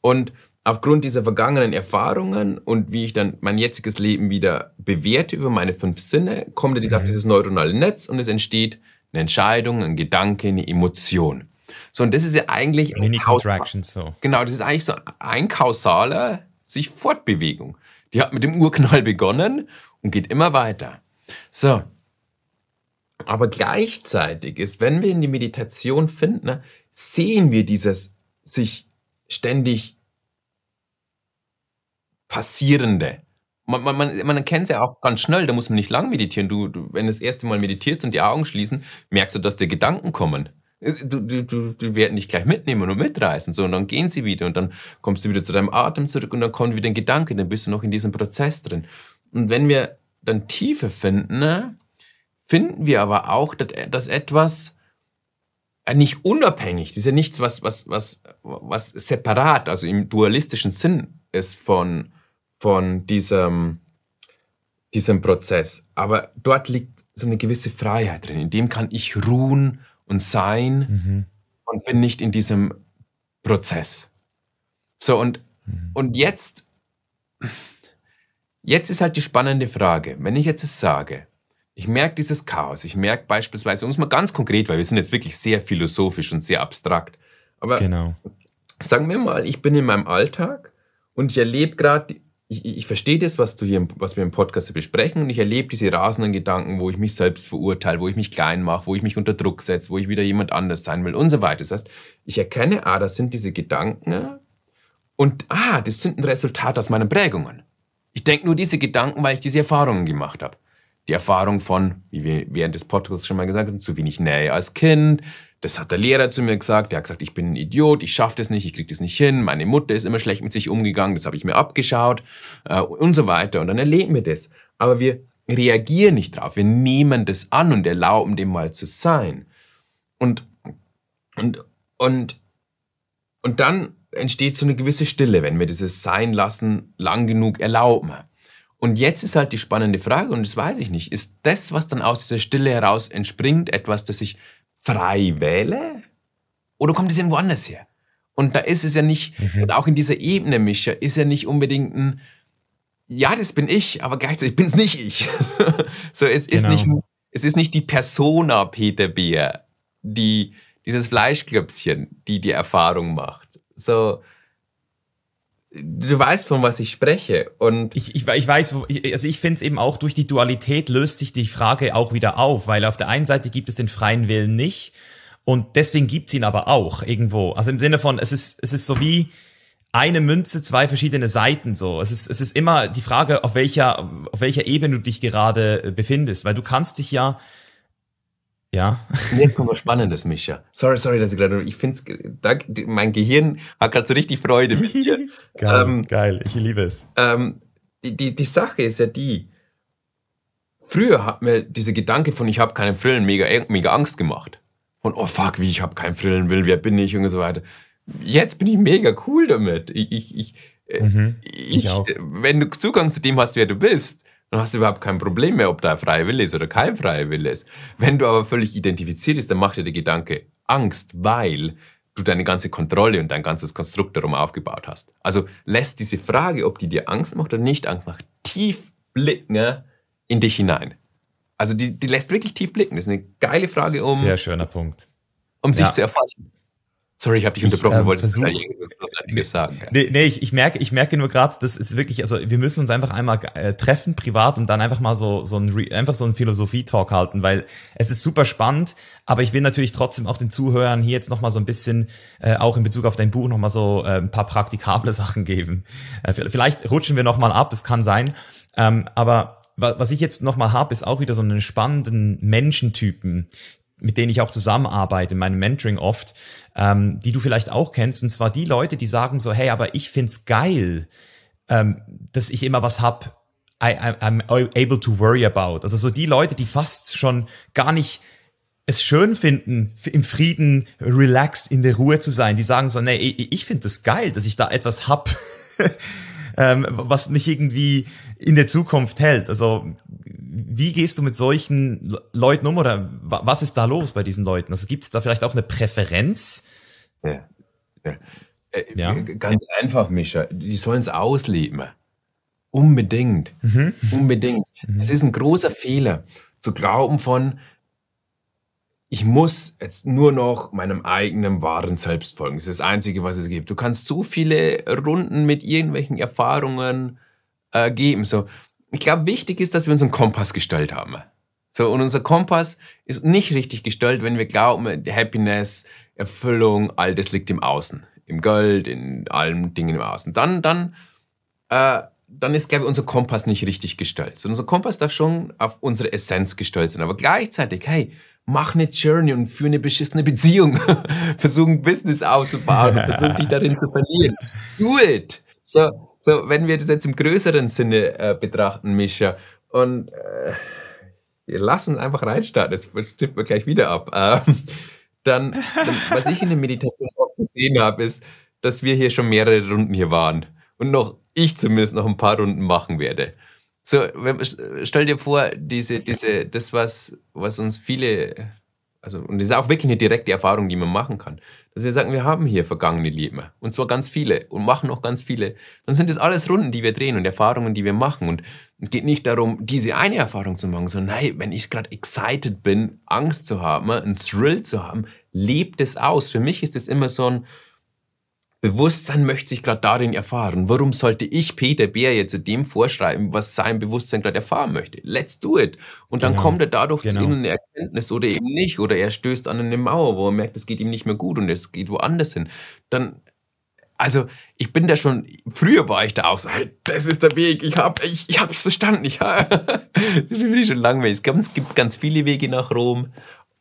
Und aufgrund dieser vergangenen Erfahrungen und wie ich dann mein jetziges Leben wieder bewerte über meine fünf Sinne, kommt es mhm. auf dieses neuronale Netz und es entsteht eine Entscheidung, ein Gedanke, eine Emotion. So, und das ist ja eigentlich. Mini Contractions so. Genau, das ist eigentlich so ein kausaler sich Fortbewegung. Die hat mit dem Urknall begonnen und geht immer weiter. So. Aber gleichzeitig ist, wenn wir in die Meditation finden, sehen wir dieses sich ständig Passierende. Man, man, man, man kennt es ja auch ganz schnell, da muss man nicht lang meditieren. Du, du, wenn du das erste Mal meditierst und die Augen schließen, merkst du, dass dir Gedanken kommen. Du, du, du, du werden dich gleich mitnehmen und mitreißen. So, und dann gehen sie wieder und dann kommst du wieder zu deinem Atem zurück und dann kommt wieder ein Gedanke, dann bist du noch in diesem Prozess drin. Und wenn wir dann Tiefe finden, ne, finden wir aber auch, dass, dass etwas äh, nicht unabhängig, das ist ja nichts, was, was, was, was separat, also im dualistischen Sinn ist von, von diesem, diesem Prozess. Aber dort liegt so eine gewisse Freiheit drin. In dem kann ich ruhen und sein mhm. und bin nicht in diesem Prozess. So, und, mhm. und jetzt, jetzt ist halt die spannende Frage, wenn ich jetzt sage, ich merke dieses Chaos, ich merke beispielsweise, um es mal ganz konkret, weil wir sind jetzt wirklich sehr philosophisch und sehr abstrakt, aber genau. sagen wir mal, ich bin in meinem Alltag und ich erlebe gerade ich, ich verstehe das, was, du hier, was wir im Podcast besprechen und ich erlebe diese rasenden Gedanken, wo ich mich selbst verurteile, wo ich mich klein mache, wo ich mich unter Druck setze, wo ich wieder jemand anders sein will und so weiter. Das heißt, ich erkenne, ah, das sind diese Gedanken und ah, das sind ein Resultat aus meinen Prägungen. Ich denke nur diese Gedanken, weil ich diese Erfahrungen gemacht habe. Die Erfahrung von, wie wir während des Podcasts schon mal gesagt haben, zu wenig Nähe als Kind, das hat der Lehrer zu mir gesagt. Der hat gesagt, ich bin ein Idiot, ich schaffe das nicht, ich kriege das nicht hin. Meine Mutter ist immer schlecht mit sich umgegangen, das habe ich mir abgeschaut äh, und so weiter. Und dann erleben wir das. Aber wir reagieren nicht drauf. Wir nehmen das an und erlauben dem mal zu sein. Und, und, und, und dann entsteht so eine gewisse Stille, wenn wir dieses Sein lassen lang genug erlauben. Und jetzt ist halt die spannende Frage, und das weiß ich nicht, ist das, was dann aus dieser Stille heraus entspringt, etwas, das ich frei wähle? Oder kommt es irgendwo anders her? Und da ist es ja nicht, mhm. und auch in dieser Ebene, Mischer, ist ja nicht unbedingt ein, ja, das bin ich, aber gleichzeitig bin es nicht ich. so, es genau. ist nicht, es ist nicht die Persona Peter Bär, die, dieses Fleischklöpschen, die die Erfahrung macht. So, du weißt, von was ich spreche. Und ich, ich, ich weiß, also ich finde es eben auch durch die Dualität löst sich die Frage auch wieder auf, weil auf der einen Seite gibt es den freien Willen nicht und deswegen gibt es ihn aber auch irgendwo. Also im Sinne von, es ist, es ist so wie eine Münze, zwei verschiedene Seiten so. Es ist, es ist immer die Frage, auf welcher, auf welcher Ebene du dich gerade befindest, weil du kannst dich ja ja. Jetzt kommt was Spannendes, Micha. Sorry, sorry, dass ich gerade. Ich finde mein Gehirn hat gerade so richtig Freude mit dir. geil, ähm, geil, ich liebe es. Ähm, die, die, die Sache ist ja die, früher hat mir diese Gedanke von ich habe keinen Frillen mega, mega Angst gemacht. Von oh fuck, wie ich habe keinen Frillen will, wer bin ich und so weiter. Jetzt bin ich mega cool damit. Ich, ich, ich, äh, mhm, ich, ich auch. Wenn du Zugang zu dem hast, wer du bist, dann hast du überhaupt kein Problem mehr, ob da ein freier Wille ist oder kein freier Wille ist. Wenn du aber völlig identifiziert bist, dann macht dir der Gedanke Angst, weil du deine ganze Kontrolle und dein ganzes Konstrukt darum aufgebaut hast. Also lässt diese Frage, ob die dir Angst macht oder nicht Angst macht, tief blicken in dich hinein. Also die, die lässt wirklich tief blicken. Das ist eine geile Frage, um. Sehr schöner Punkt. Um sich ja. zu erforschen. Sorry, ich habe dich unterbrochen, ich, äh, wolltest versuch, irgendwas sagen. Ja. Nee, nee ich, ich, merke, ich merke nur gerade, das ist wirklich, also wir müssen uns einfach einmal äh, treffen, privat, und dann einfach mal so, so ein, einfach so ein Philosophie-Talk halten, weil es ist super spannend, aber ich will natürlich trotzdem auch den Zuhörern hier jetzt nochmal so ein bisschen, äh, auch in Bezug auf dein Buch, nochmal so äh, ein paar praktikable Sachen geben. Äh, vielleicht rutschen wir nochmal ab, es kann sein. Ähm, aber was ich jetzt nochmal habe, ist auch wieder so einen spannenden Menschentypen, mit denen ich auch zusammenarbeite in meinem Mentoring oft, ähm, die du vielleicht auch kennst, und zwar die Leute, die sagen so, hey, aber ich find's geil, ähm, dass ich immer was hab, I, I'm able to worry about. Also so die Leute, die fast schon gar nicht es schön finden, im Frieden, relaxed, in der Ruhe zu sein. Die sagen so, nee, ich finde das geil, dass ich da etwas hab, ähm, was mich irgendwie in der Zukunft hält. Also wie gehst du mit solchen Leuten um oder was ist da los bei diesen Leuten? Also gibt es da vielleicht auch eine Präferenz? Ja, ja. Äh, ja. Ganz einfach, Mischa. Die sollen es ausleben. Unbedingt. Mhm. Unbedingt. Mhm. Es ist ein großer Fehler zu glauben von, ich muss jetzt nur noch meinem eigenen wahren Selbst folgen. Das ist das Einzige, was es gibt. Du kannst so viele Runden mit irgendwelchen Erfahrungen äh, geben. So, ich glaube, wichtig ist, dass wir unseren Kompass gestellt haben. So, und unser Kompass ist nicht richtig gestellt, wenn wir glauben, Happiness, Erfüllung, all das liegt im Außen. Im Geld, in allen Dingen im Außen. Dann, dann, äh, dann ist, glaube ich, unser Kompass nicht richtig gestellt. Sondern unser Kompass darf schon auf unsere Essenz gestellt sein. Aber gleichzeitig, hey, mach eine Journey und führe eine beschissene Beziehung. versuch ein Business aufzubauen, versuch dich darin zu verlieren. Do it! So, so, wenn wir das jetzt im größeren Sinne äh, betrachten, Mischa, und äh, lass uns einfach reinstarten, das stimmt mir gleich wieder ab. Ähm, dann, dann, was ich in der Meditation auch gesehen habe, ist, dass wir hier schon mehrere Runden hier waren und noch ich zumindest noch ein paar Runden machen werde. So, stell dir vor, diese, diese, das, was, was uns viele, also, und das ist auch wirklich eine direkte Erfahrung, die man machen kann, dass wir sagen, wir haben hier vergangene Leben, und zwar ganz viele, und machen noch ganz viele, dann sind das alles Runden, die wir drehen und Erfahrungen, die wir machen. Und es geht nicht darum, diese eine Erfahrung zu machen, sondern, hey, wenn ich gerade excited bin, Angst zu haben, einen Thrill zu haben, lebt es aus. Für mich ist es immer so ein, Bewusstsein möchte sich gerade darin erfahren. Warum sollte ich Peter Bär jetzt dem vorschreiben, was sein Bewusstsein gerade erfahren möchte? Let's do it. Und dann genau. kommt er dadurch genau. zu irgendeiner Erkenntnis oder eben nicht. Oder er stößt an eine Mauer, wo er merkt, es geht ihm nicht mehr gut und es geht woanders hin. Dann, also ich bin da schon, früher war ich da auch so, hey, das ist der Weg, ich habe ich, ich hab's verstanden. Ich, das bin ich schon langweilig. Es gibt ganz viele Wege nach Rom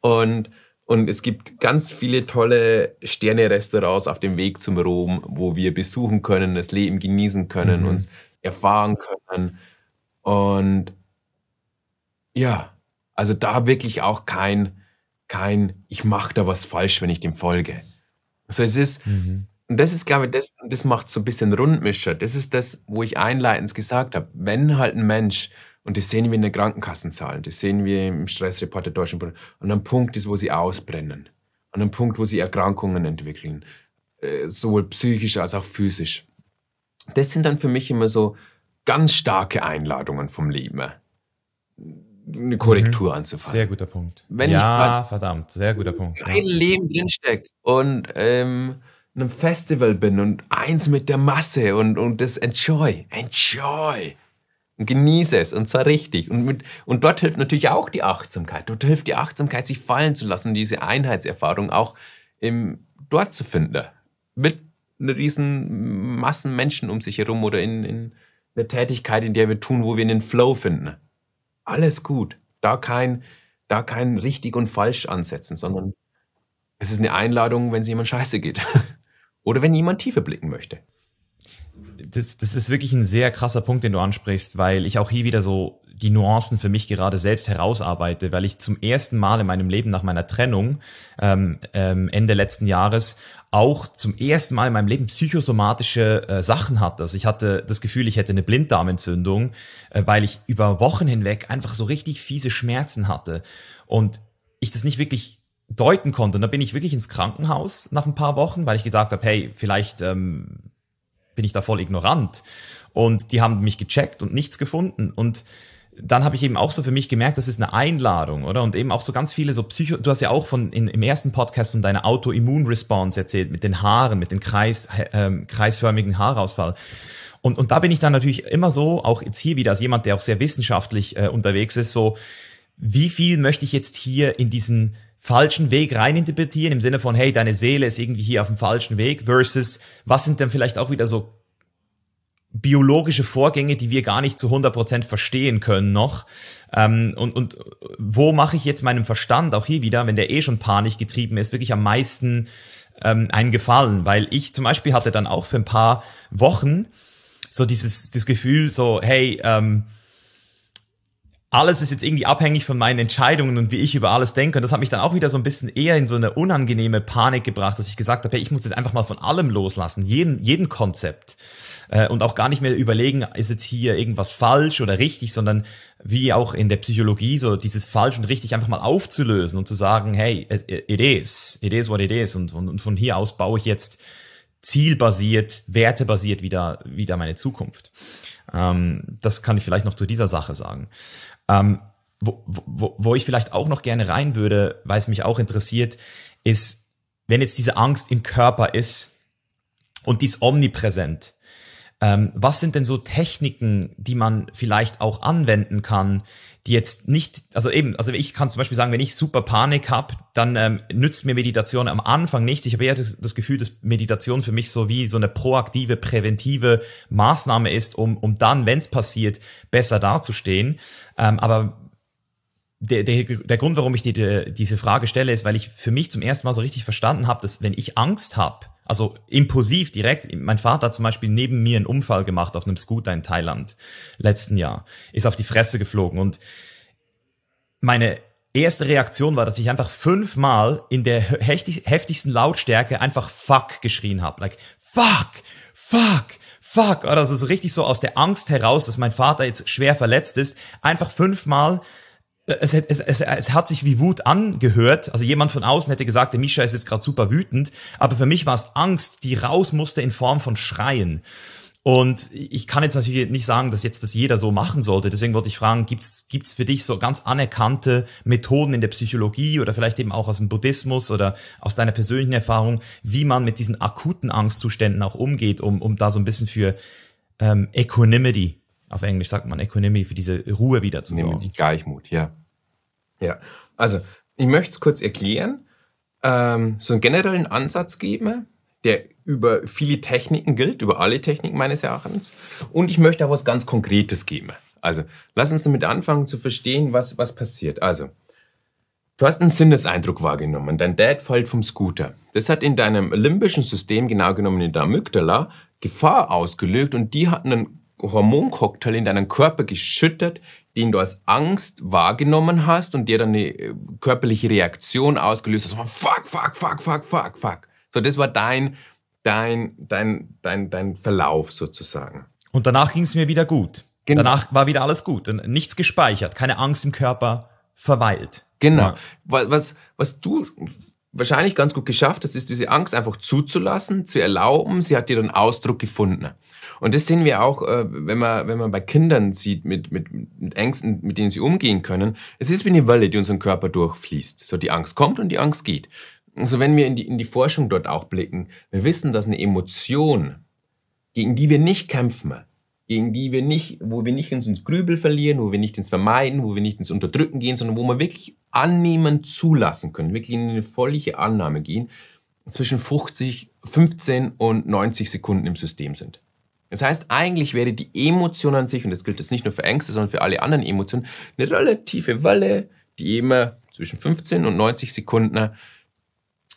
und und es gibt ganz viele tolle Sterne-Restaurants auf dem Weg zum Rom, wo wir besuchen können, das Leben genießen können, mhm. uns erfahren können. Und ja, also da wirklich auch kein, kein ich mache da was falsch, wenn ich dem folge. Also es ist, mhm. und das ist, glaube ich, das, das macht so ein bisschen Rundmischer. Das ist das, wo ich einleitend gesagt habe. Wenn halt ein Mensch und das sehen wir in den Krankenkassenzahlen, das sehen wir im Stressreport der Deutschen Bundesbank. An einem Punkt ist, wo sie ausbrennen. An einem Punkt, wo sie Erkrankungen entwickeln. Äh, sowohl psychisch als auch physisch. Das sind dann für mich immer so ganz starke Einladungen vom Leben. Eine Korrektur mhm. anzufangen. Sehr guter Punkt. Wenn ja, verdammt, sehr guter Punkt. Ein ja. Leben drinsteckt und ähm, einem Festival bin und eins mit der Masse und, und das Enjoy. Enjoy und genieße es und zwar richtig. Und, mit, und dort hilft natürlich auch die Achtsamkeit. Dort hilft die Achtsamkeit, sich fallen zu lassen, diese Einheitserfahrung auch im, dort zu finden. Mit einer riesen Massen Menschen um sich herum oder in, in einer Tätigkeit, in der wir tun, wo wir einen Flow finden. Alles gut. Da kein, da kein richtig und falsch ansetzen, sondern es ist eine Einladung, wenn es jemand scheiße geht. oder wenn jemand tiefer blicken möchte das, das ist wirklich ein sehr krasser Punkt, den du ansprichst, weil ich auch hier wieder so die Nuancen für mich gerade selbst herausarbeite, weil ich zum ersten Mal in meinem Leben nach meiner Trennung ähm, ähm, Ende letzten Jahres auch zum ersten Mal in meinem Leben psychosomatische äh, Sachen hatte. Also ich hatte das Gefühl, ich hätte eine Blinddarmentzündung, äh, weil ich über Wochen hinweg einfach so richtig fiese Schmerzen hatte und ich das nicht wirklich deuten konnte. Und da bin ich wirklich ins Krankenhaus nach ein paar Wochen, weil ich gesagt habe, hey, vielleicht ähm, bin ich da voll ignorant. Und die haben mich gecheckt und nichts gefunden. Und dann habe ich eben auch so für mich gemerkt, das ist eine Einladung, oder? Und eben auch so ganz viele so Psycho, du hast ja auch von in, im ersten Podcast von deiner Autoimmun-Response erzählt, mit den Haaren, mit dem Kreis, äh, kreisförmigen Haarausfall. Und, und da bin ich dann natürlich immer so, auch jetzt hier wieder als jemand, der auch sehr wissenschaftlich äh, unterwegs ist, so, wie viel möchte ich jetzt hier in diesen falschen Weg reininterpretieren, im Sinne von, hey, deine Seele ist irgendwie hier auf dem falschen Weg, versus was sind denn vielleicht auch wieder so biologische Vorgänge, die wir gar nicht zu 100% verstehen können noch. Ähm, und, und wo mache ich jetzt meinem Verstand, auch hier wieder, wenn der eh schon panisch getrieben ist, wirklich am meisten ähm, einen Gefallen? Weil ich zum Beispiel hatte dann auch für ein paar Wochen so dieses, dieses Gefühl, so, hey, ähm, alles ist jetzt irgendwie abhängig von meinen Entscheidungen und wie ich über alles denke. Und das hat mich dann auch wieder so ein bisschen eher in so eine unangenehme Panik gebracht, dass ich gesagt habe, hey, ich muss jetzt einfach mal von allem loslassen, jeden, jeden Konzept. Äh, und auch gar nicht mehr überlegen, ist jetzt hier irgendwas falsch oder richtig, sondern wie auch in der Psychologie, so dieses falsch und richtig einfach mal aufzulösen und zu sagen, hey, it is, it is what it is. Und, und, und von hier aus baue ich jetzt zielbasiert, wertebasiert wieder, wieder meine Zukunft. Ähm, das kann ich vielleicht noch zu dieser Sache sagen. Ähm, wo, wo, wo ich vielleicht auch noch gerne rein würde, weil es mich auch interessiert, ist, wenn jetzt diese Angst im Körper ist und die ist omnipräsent, Ähm, was sind denn so Techniken, die man vielleicht auch anwenden kann, die jetzt nicht, also eben, also ich kann zum Beispiel sagen, wenn ich super Panik habe, dann ähm, nützt mir Meditation am Anfang nichts. Ich habe eher das Gefühl, dass Meditation für mich so wie so eine proaktive, präventive Maßnahme ist, um, um dann, wenn es passiert, besser dazustehen. Ähm, aber der, der, der Grund, warum ich dir die, diese Frage stelle, ist, weil ich für mich zum ersten Mal so richtig verstanden habe, dass wenn ich Angst habe, also impulsiv direkt, mein Vater hat zum Beispiel neben mir einen Unfall gemacht auf einem Scooter in Thailand letzten Jahr, ist auf die Fresse geflogen und meine erste Reaktion war, dass ich einfach fünfmal in der heftig, heftigsten Lautstärke einfach fuck geschrien habe. Like, fuck, fuck, fuck. Also so richtig so aus der Angst heraus, dass mein Vater jetzt schwer verletzt ist, einfach fünfmal es, es, es, es hat sich wie Wut angehört. Also jemand von außen hätte gesagt, der Mischa ist jetzt gerade super wütend. Aber für mich war es Angst, die raus musste in Form von Schreien. Und ich kann jetzt natürlich nicht sagen, dass jetzt das jeder so machen sollte. Deswegen wollte ich fragen, gibt's gibt's für dich so ganz anerkannte Methoden in der Psychologie oder vielleicht eben auch aus dem Buddhismus oder aus deiner persönlichen Erfahrung, wie man mit diesen akuten Angstzuständen auch umgeht, um, um da so ein bisschen für ähm, Equanimity auf Englisch sagt man Equanimity, für diese Ruhe wieder zu sorgen. Die Gleichmut, ja. Ja, also ich möchte es kurz erklären, ähm, so einen generellen Ansatz geben, der über viele Techniken gilt, über alle Techniken meines Erachtens. Und ich möchte auch was ganz Konkretes geben. Also lass uns damit anfangen zu verstehen, was, was passiert. Also, du hast einen Sinneseindruck wahrgenommen. Dein Dad fällt vom Scooter. Das hat in deinem limbischen System, genau genommen in der Amygdala, Gefahr ausgelöst und die hat einen Hormoncocktail in deinen Körper geschüttet, den du als Angst wahrgenommen hast und der dann eine äh, körperliche Reaktion ausgelöst hat. Fuck, fuck, fuck, fuck, fuck, fuck. So, das war dein, dein, dein, dein, dein Verlauf sozusagen. Und danach ging es mir wieder gut. Genau. Danach war wieder alles gut. Nichts gespeichert, keine Angst im Körper verweilt. Genau. Ja. Was, was du wahrscheinlich ganz gut geschafft hast, ist diese Angst einfach zuzulassen, zu erlauben. Sie hat dir dann Ausdruck gefunden. Und das sehen wir auch, äh, wenn man, wenn man bei Kindern sieht, mit, mit, mit Ängsten, mit denen sie umgehen können. Es ist wie eine Welle, die unseren Körper durchfließt. So die Angst kommt und die Angst geht. Also wenn wir in die, in die Forschung dort auch blicken, wir wissen, dass eine Emotion, gegen die wir nicht kämpfen, gegen die wir nicht, wo wir nicht ins Grübel verlieren, wo wir nicht ins Vermeiden, wo wir nicht ins Unterdrücken gehen, sondern wo wir wirklich annehmen, zulassen können, wirklich in eine völlige Annahme gehen, zwischen 50, 15 und 90 Sekunden im System sind. Das heißt, eigentlich wäre die Emotion an sich, und das gilt jetzt nicht nur für Ängste, sondern für alle anderen Emotionen, eine relative Welle, die immer zwischen 15 und 90 Sekunden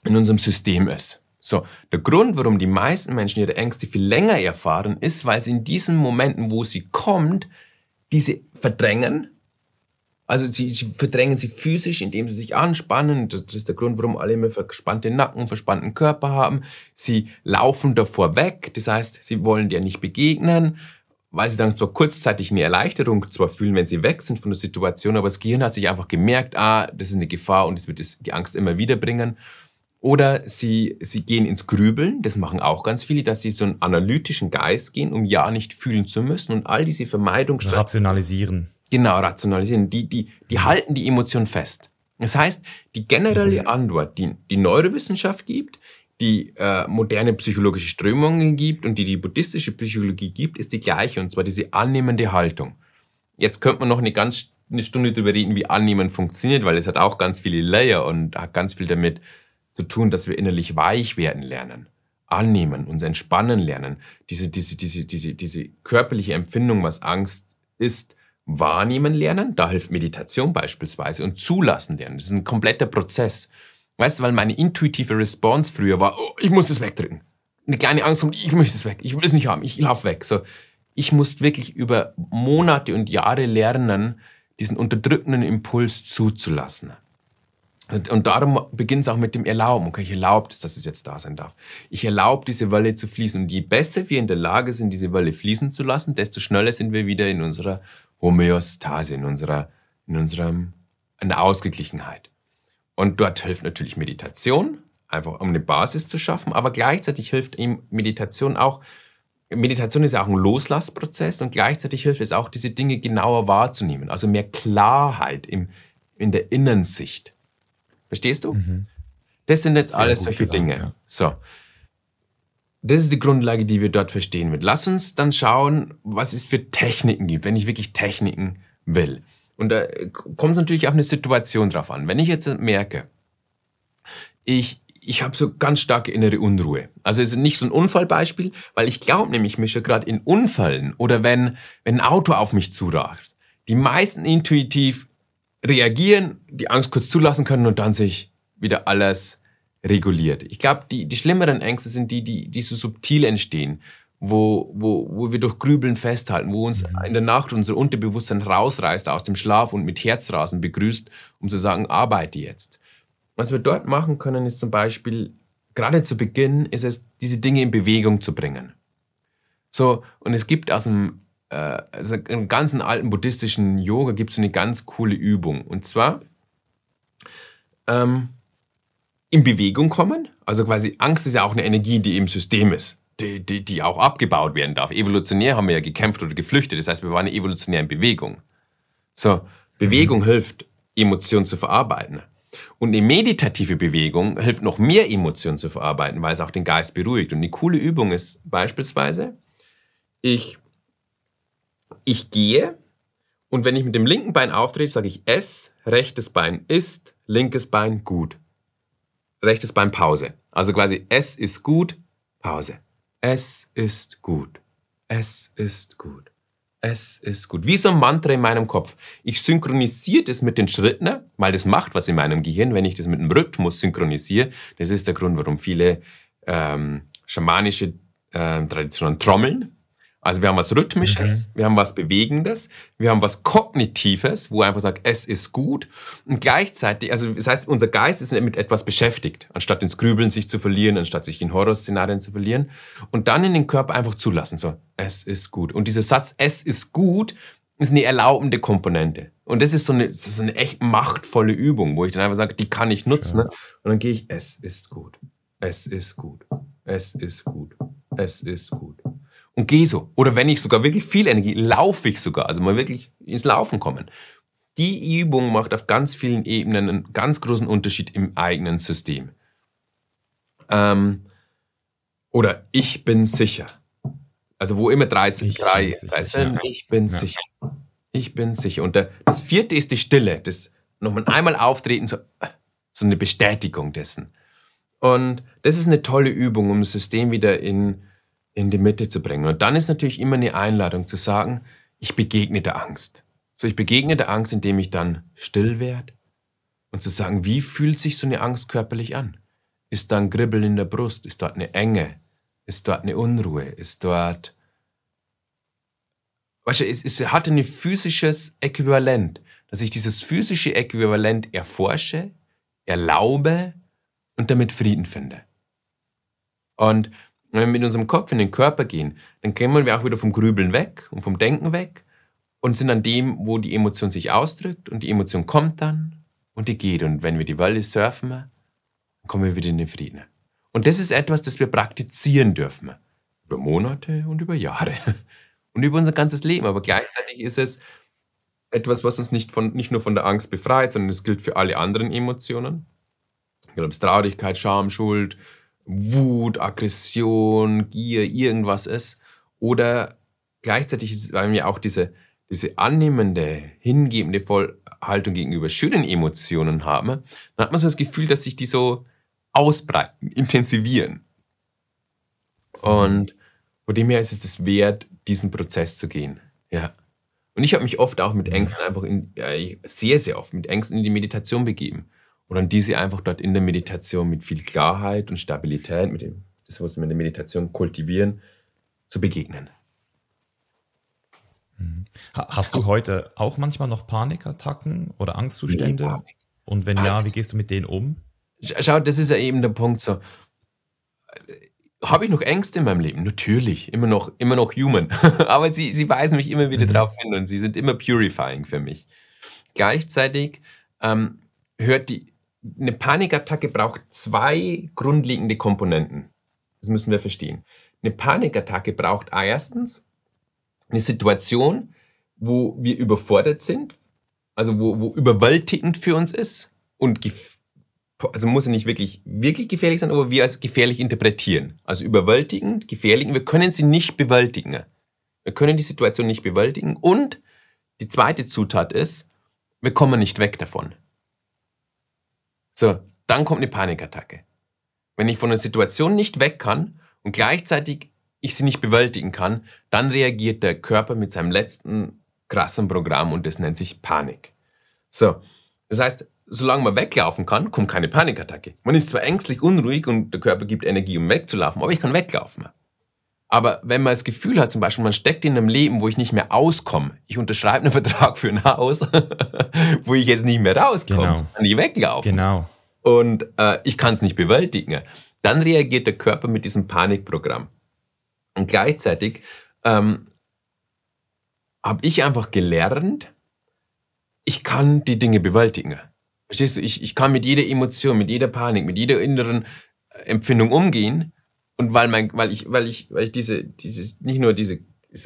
in unserem System ist. So, der Grund, warum die meisten Menschen ihre Ängste viel länger erfahren, ist, weil sie in diesen Momenten, wo sie kommt, diese verdrängen also sie, sie, verdrängen sie physisch, indem sie sich anspannen. Das ist der Grund, warum alle immer verspannte Nacken, verspannten Körper haben. Sie laufen davor weg, das heißt, sie wollen dir nicht begegnen, weil sie dann zwar kurzzeitig eine Erleichterung zwar fühlen, wenn sie weg sind von der Situation, aber das Gehirn hat sich einfach gemerkt, ah, das ist eine Gefahr und es wird die Angst immer wieder bringen. Oder sie, sie gehen ins Grübeln, das machen auch ganz viele, dass sie so einen analytischen Geist gehen, um ja nicht fühlen zu müssen und all diese Vermeidungsstrategien. Rationalisieren. Genau, rationalisieren. Die, die, die halten die Emotion fest. Das heißt, die generelle mhm. Antwort, die die Neurowissenschaft gibt, die äh, moderne psychologische Strömungen gibt und die die buddhistische Psychologie gibt, ist die gleiche, und zwar diese annehmende Haltung. Jetzt könnte man noch eine ganz eine Stunde darüber reden, wie Annehmen funktioniert, weil es hat auch ganz viele Layer und hat ganz viel damit zu tun, dass wir innerlich weich werden lernen. Annehmen, uns entspannen lernen. Diese, diese, diese, diese, diese körperliche Empfindung, was Angst ist, wahrnehmen lernen, da hilft Meditation beispielsweise, und zulassen lernen. Das ist ein kompletter Prozess. Weißt du, weil meine intuitive Response früher war, oh, ich muss es wegdrücken. Eine kleine Angst kommt, ich möchte es weg, ich will es nicht haben, ich laufe weg. So, ich musste wirklich über Monate und Jahre lernen, diesen unterdrückenden Impuls zuzulassen. Und, und darum beginnt es auch mit dem Erlauben. Okay, ich erlaube es, dass es jetzt da sein darf. Ich erlaube diese Welle zu fließen. Und je besser wir in der Lage sind, diese Welle fließen zu lassen, desto schneller sind wir wieder in unserer Homöostase, in unserer, in unserem, in der Ausgeglichenheit. Und dort hilft natürlich Meditation, einfach um eine Basis zu schaffen, aber gleichzeitig hilft ihm Meditation auch, Meditation ist ja auch ein Loslassprozess und gleichzeitig hilft es auch, diese Dinge genauer wahrzunehmen, also mehr Klarheit im, in der Innensicht. Verstehst du? Mhm. Das sind jetzt Sehr alles solche gesagt, Dinge. Ja. So. Das ist die Grundlage, die wir dort verstehen wird. Lass uns dann schauen, was es für Techniken gibt, wenn ich wirklich Techniken will. Und da kommt es natürlich auch eine Situation drauf an. Wenn ich jetzt merke, ich, ich habe so ganz starke innere Unruhe. Also es ist nicht so ein Unfallbeispiel, weil ich glaube nämlich, mich schon gerade in Unfällen oder wenn, wenn ein Auto auf mich zurast, die meisten intuitiv reagieren, die Angst kurz zulassen können und dann sich wieder alles reguliert. Ich glaube, die, die schlimmeren Ängste sind die, die, die so subtil entstehen, wo, wo, wo wir durch Grübeln festhalten, wo uns mhm. in der Nacht unser Unterbewusstsein rausreißt aus dem Schlaf und mit Herzrasen begrüßt, um zu sagen, arbeite jetzt. Was wir dort machen können, ist zum Beispiel, gerade zu Beginn, ist es, diese Dinge in Bewegung zu bringen. So, und es gibt aus dem äh, also im ganzen alten buddhistischen Yoga gibt es eine ganz coole Übung. Und zwar ähm, in Bewegung kommen. Also quasi Angst ist ja auch eine Energie, die im System ist, die, die, die auch abgebaut werden darf. Evolutionär haben wir ja gekämpft oder geflüchtet. Das heißt, wir waren evolutionär in Bewegung. So, Bewegung mhm. hilft, Emotionen zu verarbeiten. Und eine meditative Bewegung hilft noch mehr Emotionen zu verarbeiten, weil es auch den Geist beruhigt. Und eine coole Übung ist beispielsweise, ich, ich gehe und wenn ich mit dem linken Bein auftrete, sage ich S, rechtes Bein ist, linkes Bein gut. Rechtes Bein Pause. Also quasi S ist gut, Pause. Es ist gut. Es ist gut. Es ist gut. Wie so ein Mantra in meinem Kopf. Ich synchronisiere das mit den Schritten, weil das macht was in meinem Gehirn, wenn ich das mit dem Rhythmus synchronisiere. Das ist der Grund, warum viele ähm, schamanische äh, Traditionen trommeln, also wir haben was Rhythmisches, mhm. wir haben was Bewegendes, wir haben was Kognitives, wo er einfach sagt, es ist gut. Und gleichzeitig, also das heißt, unser Geist ist mit etwas beschäftigt, anstatt ins Grübeln sich zu verlieren, anstatt sich in Horrorszenarien zu verlieren. Und dann in den Körper einfach zulassen, so, es ist gut. Und dieser Satz, es ist gut, ist eine erlaubende Komponente. Und das ist so eine, das ist eine echt machtvolle Übung, wo ich dann einfach sage, die kann ich nutzen. Ne? Und dann gehe ich, es ist gut. Es ist gut. Es ist gut. Es ist gut und gehe so. Oder wenn ich sogar wirklich viel Energie, laufe ich sogar, also mal wirklich ins Laufen kommen. Die Übung macht auf ganz vielen Ebenen einen ganz großen Unterschied im eigenen System. Ähm, oder ich bin sicher. Also wo immer drei sind, drei, drei sind, ja. ich bin ja. sicher. Ich bin sicher. Und der, das vierte ist die Stille, das nochmal einmal auftreten, so, so eine Bestätigung dessen. Und das ist eine tolle Übung, um das System wieder in, in die Mitte zu bringen. Und dann ist natürlich immer eine Einladung zu sagen, ich begegne der Angst. So, ich begegne der Angst, indem ich dann still werde und zu sagen, wie fühlt sich so eine Angst körperlich an? Ist da ein Kribbeln in der Brust? Ist dort eine Enge? Ist dort eine Unruhe? Ist dort. Weißt du, es, es hat ein physisches Äquivalent, dass ich dieses physische Äquivalent erforsche, erlaube und damit Frieden finde. Und wenn wir mit unserem Kopf in den Körper gehen, dann kommen wir auch wieder vom Grübeln weg und vom Denken weg und sind an dem, wo die Emotion sich ausdrückt und die Emotion kommt dann und die geht. Und wenn wir die Welle surfen, dann kommen wir wieder in den Frieden. Und das ist etwas, das wir praktizieren dürfen. Über Monate und über Jahre. Und über unser ganzes Leben. Aber gleichzeitig ist es etwas, was uns nicht, von, nicht nur von der Angst befreit, sondern es gilt für alle anderen Emotionen. Ich glaube, Traurigkeit, Scham, Schuld, Wut, Aggression, Gier, irgendwas ist. Oder gleichzeitig ist bei mir auch diese, diese annehmende, hingebende Haltung gegenüber schönen Emotionen haben, dann hat man so das Gefühl, dass sich die so ausbreiten, intensivieren. Und von dem her ist es das wert, diesen Prozess zu gehen. Ja. Und ich habe mich oft auch mit Ängsten einfach in, ja, sehr, sehr oft mit Ängsten in die Meditation begeben und dann diese einfach dort in der Meditation mit viel Klarheit und Stabilität, mit dem, das, was wir in der Meditation kultivieren, zu begegnen. Mhm. Hast du heute auch manchmal noch Panikattacken oder Angstzustände? Nee, Panik. Und wenn Panik. ja, wie gehst du mit denen um? Schau, das ist ja eben der Punkt so. Habe ich noch Ängste in meinem Leben? Natürlich, immer noch, immer noch human. Aber sie, sie weisen mich immer wieder mhm. darauf hin und sie sind immer purifying für mich. Gleichzeitig ähm, hört die, eine Panikattacke braucht zwei grundlegende Komponenten. Das müssen wir verstehen. Eine Panikattacke braucht erstens eine Situation, wo wir überfordert sind, also wo, wo überwältigend für uns ist und also muss er nicht wirklich, wirklich gefährlich sein, aber wir als gefährlich interpretieren. Also überwältigend, gefährlich. Wir können sie nicht bewältigen. Wir können die Situation nicht bewältigen. Und die zweite Zutat ist, wir kommen nicht weg davon. So, dann kommt eine Panikattacke. Wenn ich von einer Situation nicht weg kann und gleichzeitig ich sie nicht bewältigen kann, dann reagiert der Körper mit seinem letzten krassen Programm und das nennt sich Panik. So, das heißt, solange man weglaufen kann, kommt keine Panikattacke. Man ist zwar ängstlich, unruhig und der Körper gibt Energie, um wegzulaufen, aber ich kann weglaufen. Aber wenn man das Gefühl hat, zum Beispiel, man steckt in einem Leben, wo ich nicht mehr auskomme, ich unterschreibe einen Vertrag für ein Haus, wo ich jetzt nicht mehr rauskomme, genau. kann ich weglaufen. Genau. Und äh, ich kann es nicht bewältigen. Dann reagiert der Körper mit diesem Panikprogramm. Und gleichzeitig ähm, habe ich einfach gelernt, ich kann die Dinge bewältigen. Verstehst du? Ich, ich kann mit jeder Emotion, mit jeder Panik, mit jeder inneren äh, Empfindung umgehen. Und weil, mein, weil ich, weil ich, weil ich diese, dieses, nicht nur dieses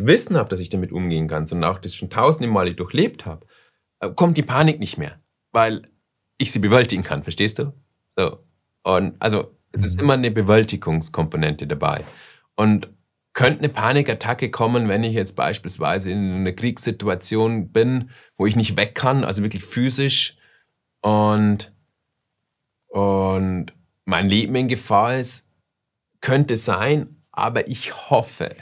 Wissen habe, dass ich damit umgehen kann, sondern auch das schon tausende Male durchlebt habe, äh, kommt die Panik nicht mehr. Weil ich sie bewältigen kann, verstehst du? So. Und also es ist mhm. immer eine Bewältigungskomponente dabei. Und könnte eine Panikattacke kommen, wenn ich jetzt beispielsweise in einer Kriegssituation bin, wo ich nicht weg kann, also wirklich physisch und, und mein Leben in Gefahr ist, könnte sein, aber ich hoffe,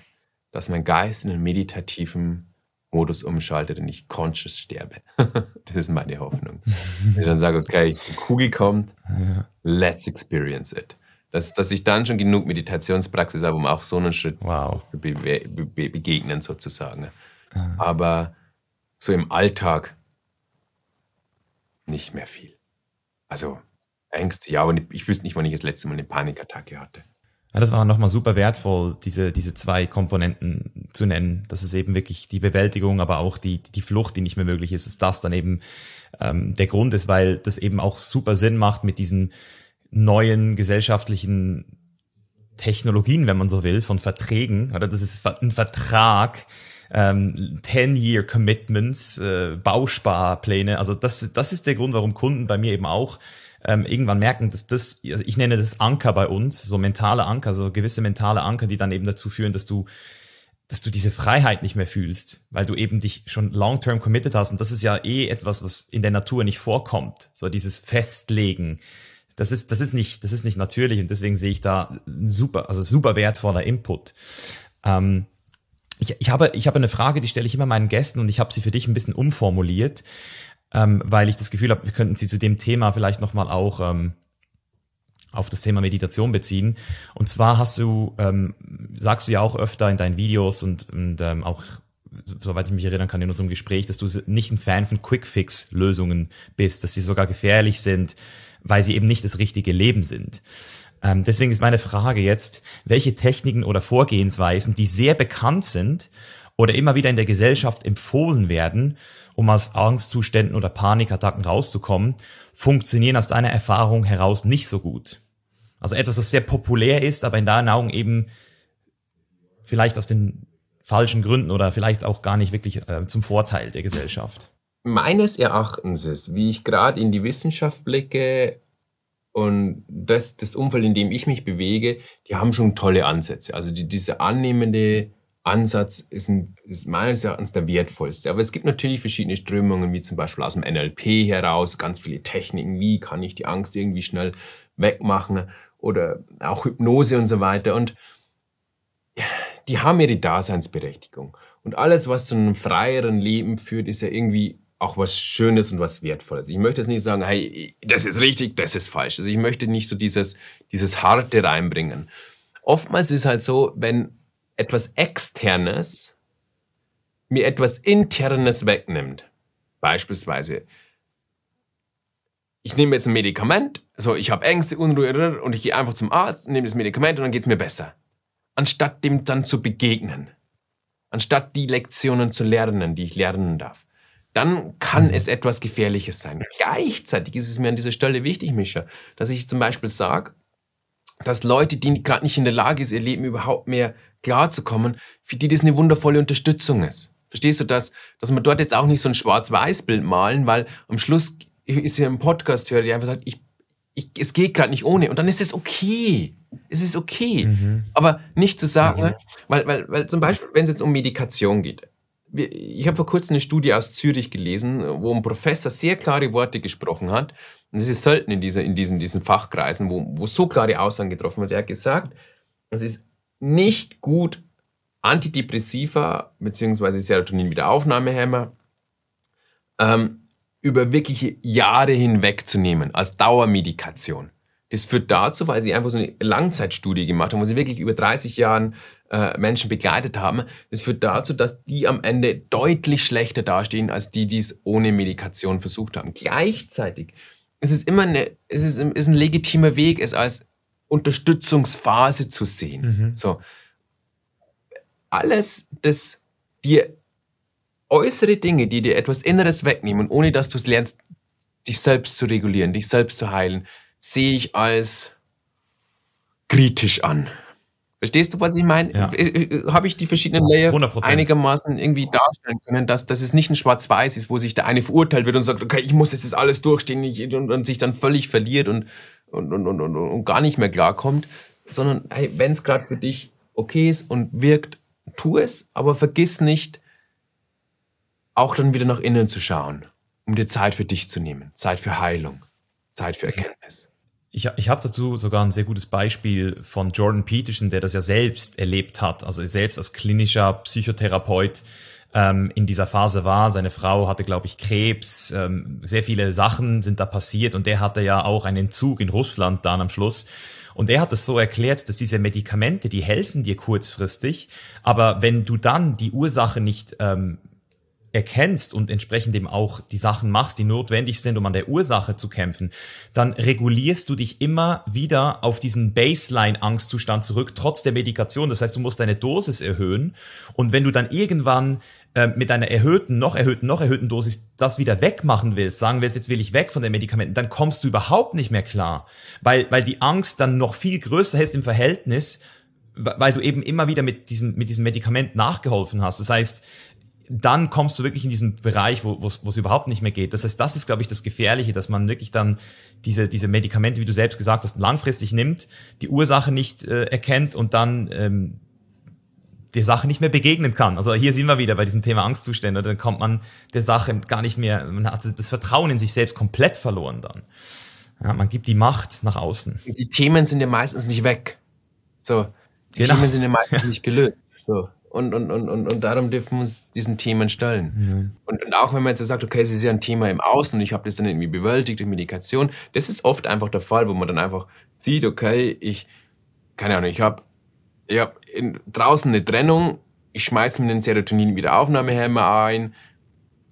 dass mein Geist in einen meditativen Modus umschaltet und ich conscious sterbe. das ist meine Hoffnung. ich dann sage, okay, die Kugel kommt, let's experience it. Dass, dass ich dann schon genug Meditationspraxis habe, um auch so einen Schritt wow. zu be be begegnen, sozusagen. Aber so im Alltag nicht mehr viel. Also Ängste, ja, aber ich wüsste nicht, wann ich das letzte Mal eine Panikattacke hatte. Ja, das war nochmal super wertvoll, diese, diese zwei Komponenten zu nennen. Das ist eben wirklich die Bewältigung, aber auch die, die Flucht, die nicht mehr möglich ist, dass das dann eben ähm, der Grund ist, weil das eben auch super Sinn macht mit diesen neuen gesellschaftlichen Technologien, wenn man so will, von Verträgen. Oder das ist ein Vertrag, ähm, 10-Year Commitments, äh, Bausparpläne. Also das, das ist der Grund, warum Kunden bei mir eben auch ähm, irgendwann merken, dass das, also ich nenne das Anker bei uns, so mentale Anker, so gewisse mentale Anker, die dann eben dazu führen, dass du dass du diese Freiheit nicht mehr fühlst, weil du eben dich schon long-term committed hast. Und das ist ja eh etwas, was in der Natur nicht vorkommt. So dieses Festlegen. Das ist, das ist nicht, das ist nicht natürlich. Und deswegen sehe ich da super, also super wertvoller Input. Ähm, ich, ich, habe, ich habe eine Frage, die stelle ich immer meinen Gästen und ich habe sie für dich ein bisschen umformuliert ähm, weil ich das Gefühl habe, wir könnten sie zu dem Thema vielleicht nochmal auch ähm, auf das Thema Meditation beziehen. Und zwar hast du, ähm, sagst du ja auch öfter in deinen Videos und, und ähm, auch, soweit ich mich erinnern kann, in unserem Gespräch, dass du nicht ein Fan von Quick-Fix-Lösungen bist, dass sie sogar gefährlich sind, weil sie eben nicht das richtige Leben sind. Ähm, deswegen ist meine Frage jetzt, welche Techniken oder Vorgehensweisen, die sehr bekannt sind oder immer wieder in der Gesellschaft empfohlen werden, um aus Angstzuständen oder Panikattacken rauszukommen, funktionieren aus deiner Erfahrung heraus nicht so gut. Also etwas, was sehr populär ist, aber in deinen Augen eben vielleicht aus den falschen Gründen oder vielleicht auch gar nicht wirklich äh, zum Vorteil der Gesellschaft. Meines Erachtens ist, wie ich gerade in die Wissenschaft blicke und das, das Umfeld, in dem ich mich bewege, die haben schon tolle Ansätze. Also die, diese annehmende Ansatz ist, ein, ist meines Erachtens der wertvollste. Aber es gibt natürlich verschiedene Strömungen, wie zum Beispiel aus dem NLP heraus, ganz viele Techniken, wie kann ich die Angst irgendwie schnell wegmachen oder auch Hypnose und so weiter. Und die haben ihre Daseinsberechtigung. Und alles, was zu einem freieren Leben führt, ist ja irgendwie auch was Schönes und was Wertvolles. Ich möchte jetzt nicht sagen, hey, das ist richtig, das ist falsch. Also ich möchte nicht so dieses, dieses Harte reinbringen. Oftmals ist halt so, wenn etwas Externes mir etwas Internes wegnimmt. Beispielsweise, ich nehme jetzt ein Medikament, so ich habe Ängste, Unruhe und ich gehe einfach zum Arzt, nehme das Medikament und dann geht es mir besser. Anstatt dem dann zu begegnen. Anstatt die Lektionen zu lernen, die ich lernen darf. Dann kann mhm. es etwas Gefährliches sein. Gleichzeitig ist es mir an dieser Stelle wichtig, Mischa, dass ich zum Beispiel sage, dass Leute, die gerade nicht in der Lage sind, ihr Leben überhaupt mehr klarzukommen, für die das eine wundervolle Unterstützung ist. Verstehst du das? Dass man dort jetzt auch nicht so ein Schwarz-Weiß-Bild malen, weil am Schluss ist ja im Podcast höre, die einfach sagt, ich, ich, es geht gerade nicht ohne. Und dann ist es okay. Es ist okay. Mhm. Aber nicht zu sagen, mhm. weil, weil, weil zum Beispiel, wenn es jetzt um Medikation geht. Ich habe vor kurzem eine Studie aus Zürich gelesen, wo ein Professor sehr klare Worte gesprochen hat. Und das ist selten in, dieser, in diesen, diesen Fachkreisen, wo, wo so klare Aussagen getroffen wird. Er hat gesagt, es ist nicht gut, Antidepressiva bzw. Serotonin-Wiederaufnahmehämmer ähm, über wirkliche Jahre hinweg zu nehmen, als Dauermedikation. Das führt dazu, weil sie einfach so eine Langzeitstudie gemacht haben, wo sie wirklich über 30 Jahren äh, Menschen begleitet haben. Das führt dazu, dass die am Ende deutlich schlechter dastehen, als die, die es ohne Medikation versucht haben. Gleichzeitig ist es immer eine, es ist, ist ein legitimer Weg, es als Unterstützungsphase zu sehen. Mhm. So. Alles, das dir äußere Dinge, die dir etwas Inneres wegnehmen, ohne dass du es lernst, dich selbst zu regulieren, dich selbst zu heilen, sehe ich als kritisch an. Verstehst du, was ich meine? Ja. Äh, äh, habe ich die verschiedenen Layer 100%. einigermaßen irgendwie darstellen können, dass, dass es nicht ein Schwarz-Weiß ist, wo sich der eine verurteilt wird und sagt, okay, ich muss jetzt alles durchstehen und, und, sich dann völlig verliert und, und, und, und, und, und gar nicht mehr klarkommt, sondern hey, wenn es gerade für dich okay ist und wirkt, tu es, aber vergiss nicht, auch dann wieder nach innen zu schauen, um dir Zeit für dich zu nehmen, Zeit für Heilung, Zeit für Erkenntnis. Ich, ich habe dazu sogar ein sehr gutes Beispiel von Jordan Peterson, der das ja selbst erlebt hat, also selbst als klinischer Psychotherapeut ähm, in dieser Phase war. Seine Frau hatte, glaube ich, Krebs, ähm, sehr viele Sachen sind da passiert und der hatte ja auch einen Entzug in Russland dann am Schluss. Und er hat es so erklärt, dass diese Medikamente, die helfen dir kurzfristig, aber wenn du dann die Ursache nicht ähm, erkennst und entsprechend eben auch die Sachen machst, die notwendig sind, um an der Ursache zu kämpfen, dann regulierst du dich immer wieder auf diesen Baseline-Angstzustand zurück, trotz der Medikation. Das heißt, du musst deine Dosis erhöhen. Und wenn du dann irgendwann äh, mit einer erhöhten, noch erhöhten, noch erhöhten Dosis das wieder wegmachen willst, sagen wir jetzt, jetzt will ich weg von den Medikamenten, dann kommst du überhaupt nicht mehr klar, weil, weil die Angst dann noch viel größer ist im Verhältnis, weil du eben immer wieder mit diesem, mit diesem Medikament nachgeholfen hast. Das heißt, dann kommst du wirklich in diesen Bereich, wo es überhaupt nicht mehr geht. Das heißt, das ist, glaube ich, das Gefährliche, dass man wirklich dann diese, diese Medikamente, wie du selbst gesagt hast, langfristig nimmt, die Ursache nicht äh, erkennt und dann ähm, der Sache nicht mehr begegnen kann. Also hier sind wir wieder bei diesem Thema Angstzustände. Dann kommt man der Sache gar nicht mehr, man hat das Vertrauen in sich selbst komplett verloren dann. Ja, man gibt die Macht nach außen. Die Themen sind ja meistens nicht weg. So, die genau. Themen sind ja meistens nicht gelöst. So und, und, und, und, und darum dürfen wir uns diesen Themen stellen. Mhm. Und, und auch wenn man jetzt sagt, okay, es ist ja ein Thema im Außen und ich habe das dann irgendwie bewältigt durch Medikation, das ist oft einfach der Fall, wo man dann einfach sieht, okay, ich, keine Ahnung, ich habe ich hab draußen eine Trennung, ich schmeiße mir den Serotonin-Wiederaufnahmehemmer ein,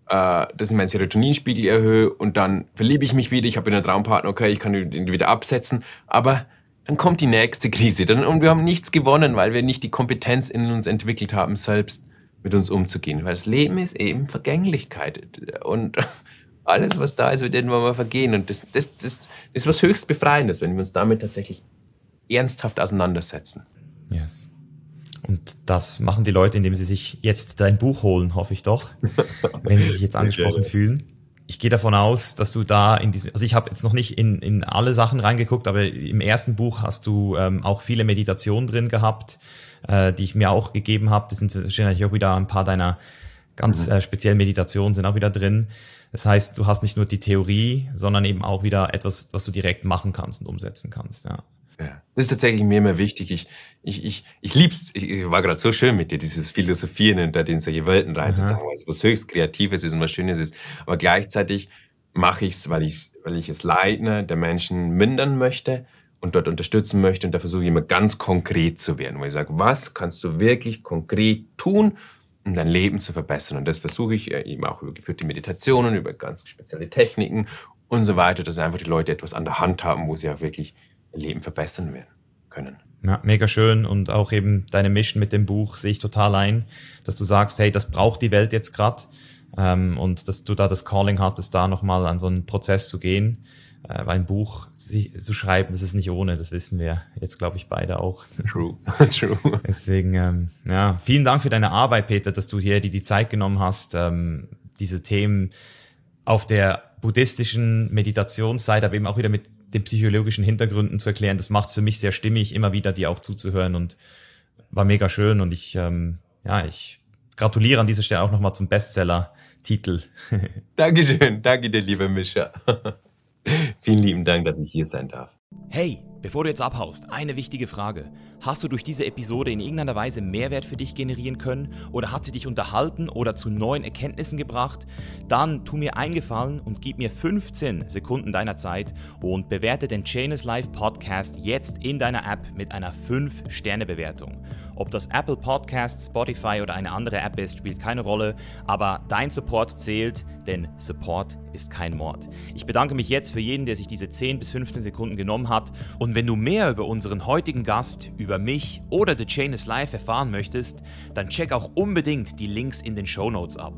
äh, dass ich meinen Serotoninspiegel erhöhe und dann verliebe ich mich wieder, ich habe einen Traumpartner, okay, ich kann ihn wieder absetzen, aber dann kommt die nächste Krise. Dann, und wir haben nichts gewonnen, weil wir nicht die Kompetenz in uns entwickelt haben, selbst mit uns umzugehen. Weil das Leben ist eben Vergänglichkeit. Und alles, was da ist, wird irgendwann mal vergehen. Und das, das, das ist was höchst Befreiendes, wenn wir uns damit tatsächlich ernsthaft auseinandersetzen. Yes. Und das machen die Leute, indem sie sich jetzt dein Buch holen, hoffe ich doch, wenn sie sich jetzt angesprochen fühlen ich gehe davon aus, dass du da in diese, also ich habe jetzt noch nicht in, in alle Sachen reingeguckt, aber im ersten Buch hast du ähm, auch viele Meditationen drin gehabt, äh, die ich mir auch gegeben habe. Das sind wahrscheinlich auch wieder ein paar deiner ganz mhm. äh, speziellen Meditationen sind auch wieder drin. Das heißt, du hast nicht nur die Theorie, sondern eben auch wieder etwas, was du direkt machen kannst und umsetzen kannst. Ja. Ja, das ist tatsächlich mir immer wichtig. Ich, ich, ich, ich lieb's. Ich, war gerade so schön mit dir, dieses Philosophieren und da in solche Welten reinzuzagen, weil es was höchst Kreatives ist und was Schönes ist. Aber gleichzeitig mache ich es, weil ich, weil ich es Leiden der Menschen mindern möchte und dort unterstützen möchte. Und da versuche ich immer ganz konkret zu werden, wo ich sage, was kannst du wirklich konkret tun, um dein Leben zu verbessern? Und das versuche ich äh, eben auch über geführte Meditationen, über ganz spezielle Techniken und so weiter, dass einfach die Leute etwas an der Hand haben, wo sie auch wirklich Leben verbessern werden können. Ja, mega schön und auch eben deine Mission mit dem Buch sehe ich total ein, dass du sagst, hey, das braucht die Welt jetzt gerade ähm, und dass du da das Calling hattest, da nochmal an so einen Prozess zu gehen, äh, weil ein Buch zu schreiben, das ist nicht ohne, das wissen wir jetzt, glaube ich, beide auch. True, true. Deswegen, ähm, ja, vielen Dank für deine Arbeit, Peter, dass du hier dir die Zeit genommen hast, ähm, diese Themen auf der buddhistischen Meditationsseite, aber eben auch wieder mit den psychologischen Hintergründen zu erklären. Das macht es für mich sehr stimmig, immer wieder dir auch zuzuhören und war mega schön. Und ich, ähm, ja, ich gratuliere an dieser Stelle auch nochmal zum Bestseller-Titel. Dankeschön, danke dir, liebe Mischa. Vielen lieben Dank, dass ich hier sein darf. Hey, bevor du jetzt abhaust, eine wichtige Frage. Hast du durch diese Episode in irgendeiner Weise Mehrwert für dich generieren können oder hat sie dich unterhalten oder zu neuen Erkenntnissen gebracht? Dann tu mir eingefallen und gib mir 15 Sekunden deiner Zeit und bewerte den Chainless Life Podcast jetzt in deiner App mit einer 5-Sterne-Bewertung. Ob das Apple Podcast, Spotify oder eine andere App ist, spielt keine Rolle, aber dein Support zählt, denn Support ist kein Mord. Ich bedanke mich jetzt für jeden, der sich diese 10 bis 15 Sekunden genommen hat und wenn du mehr über unseren heutigen Gast, über mich oder The Chain is Life erfahren möchtest, dann check auch unbedingt die Links in den Show Notes ab.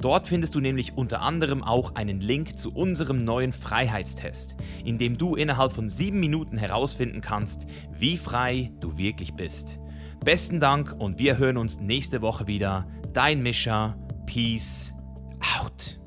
Dort findest du nämlich unter anderem auch einen Link zu unserem neuen Freiheitstest, in dem du innerhalb von 7 Minuten herausfinden kannst, wie frei du wirklich bist. Besten Dank und wir hören uns nächste Woche wieder. Dein Mischa. Peace out.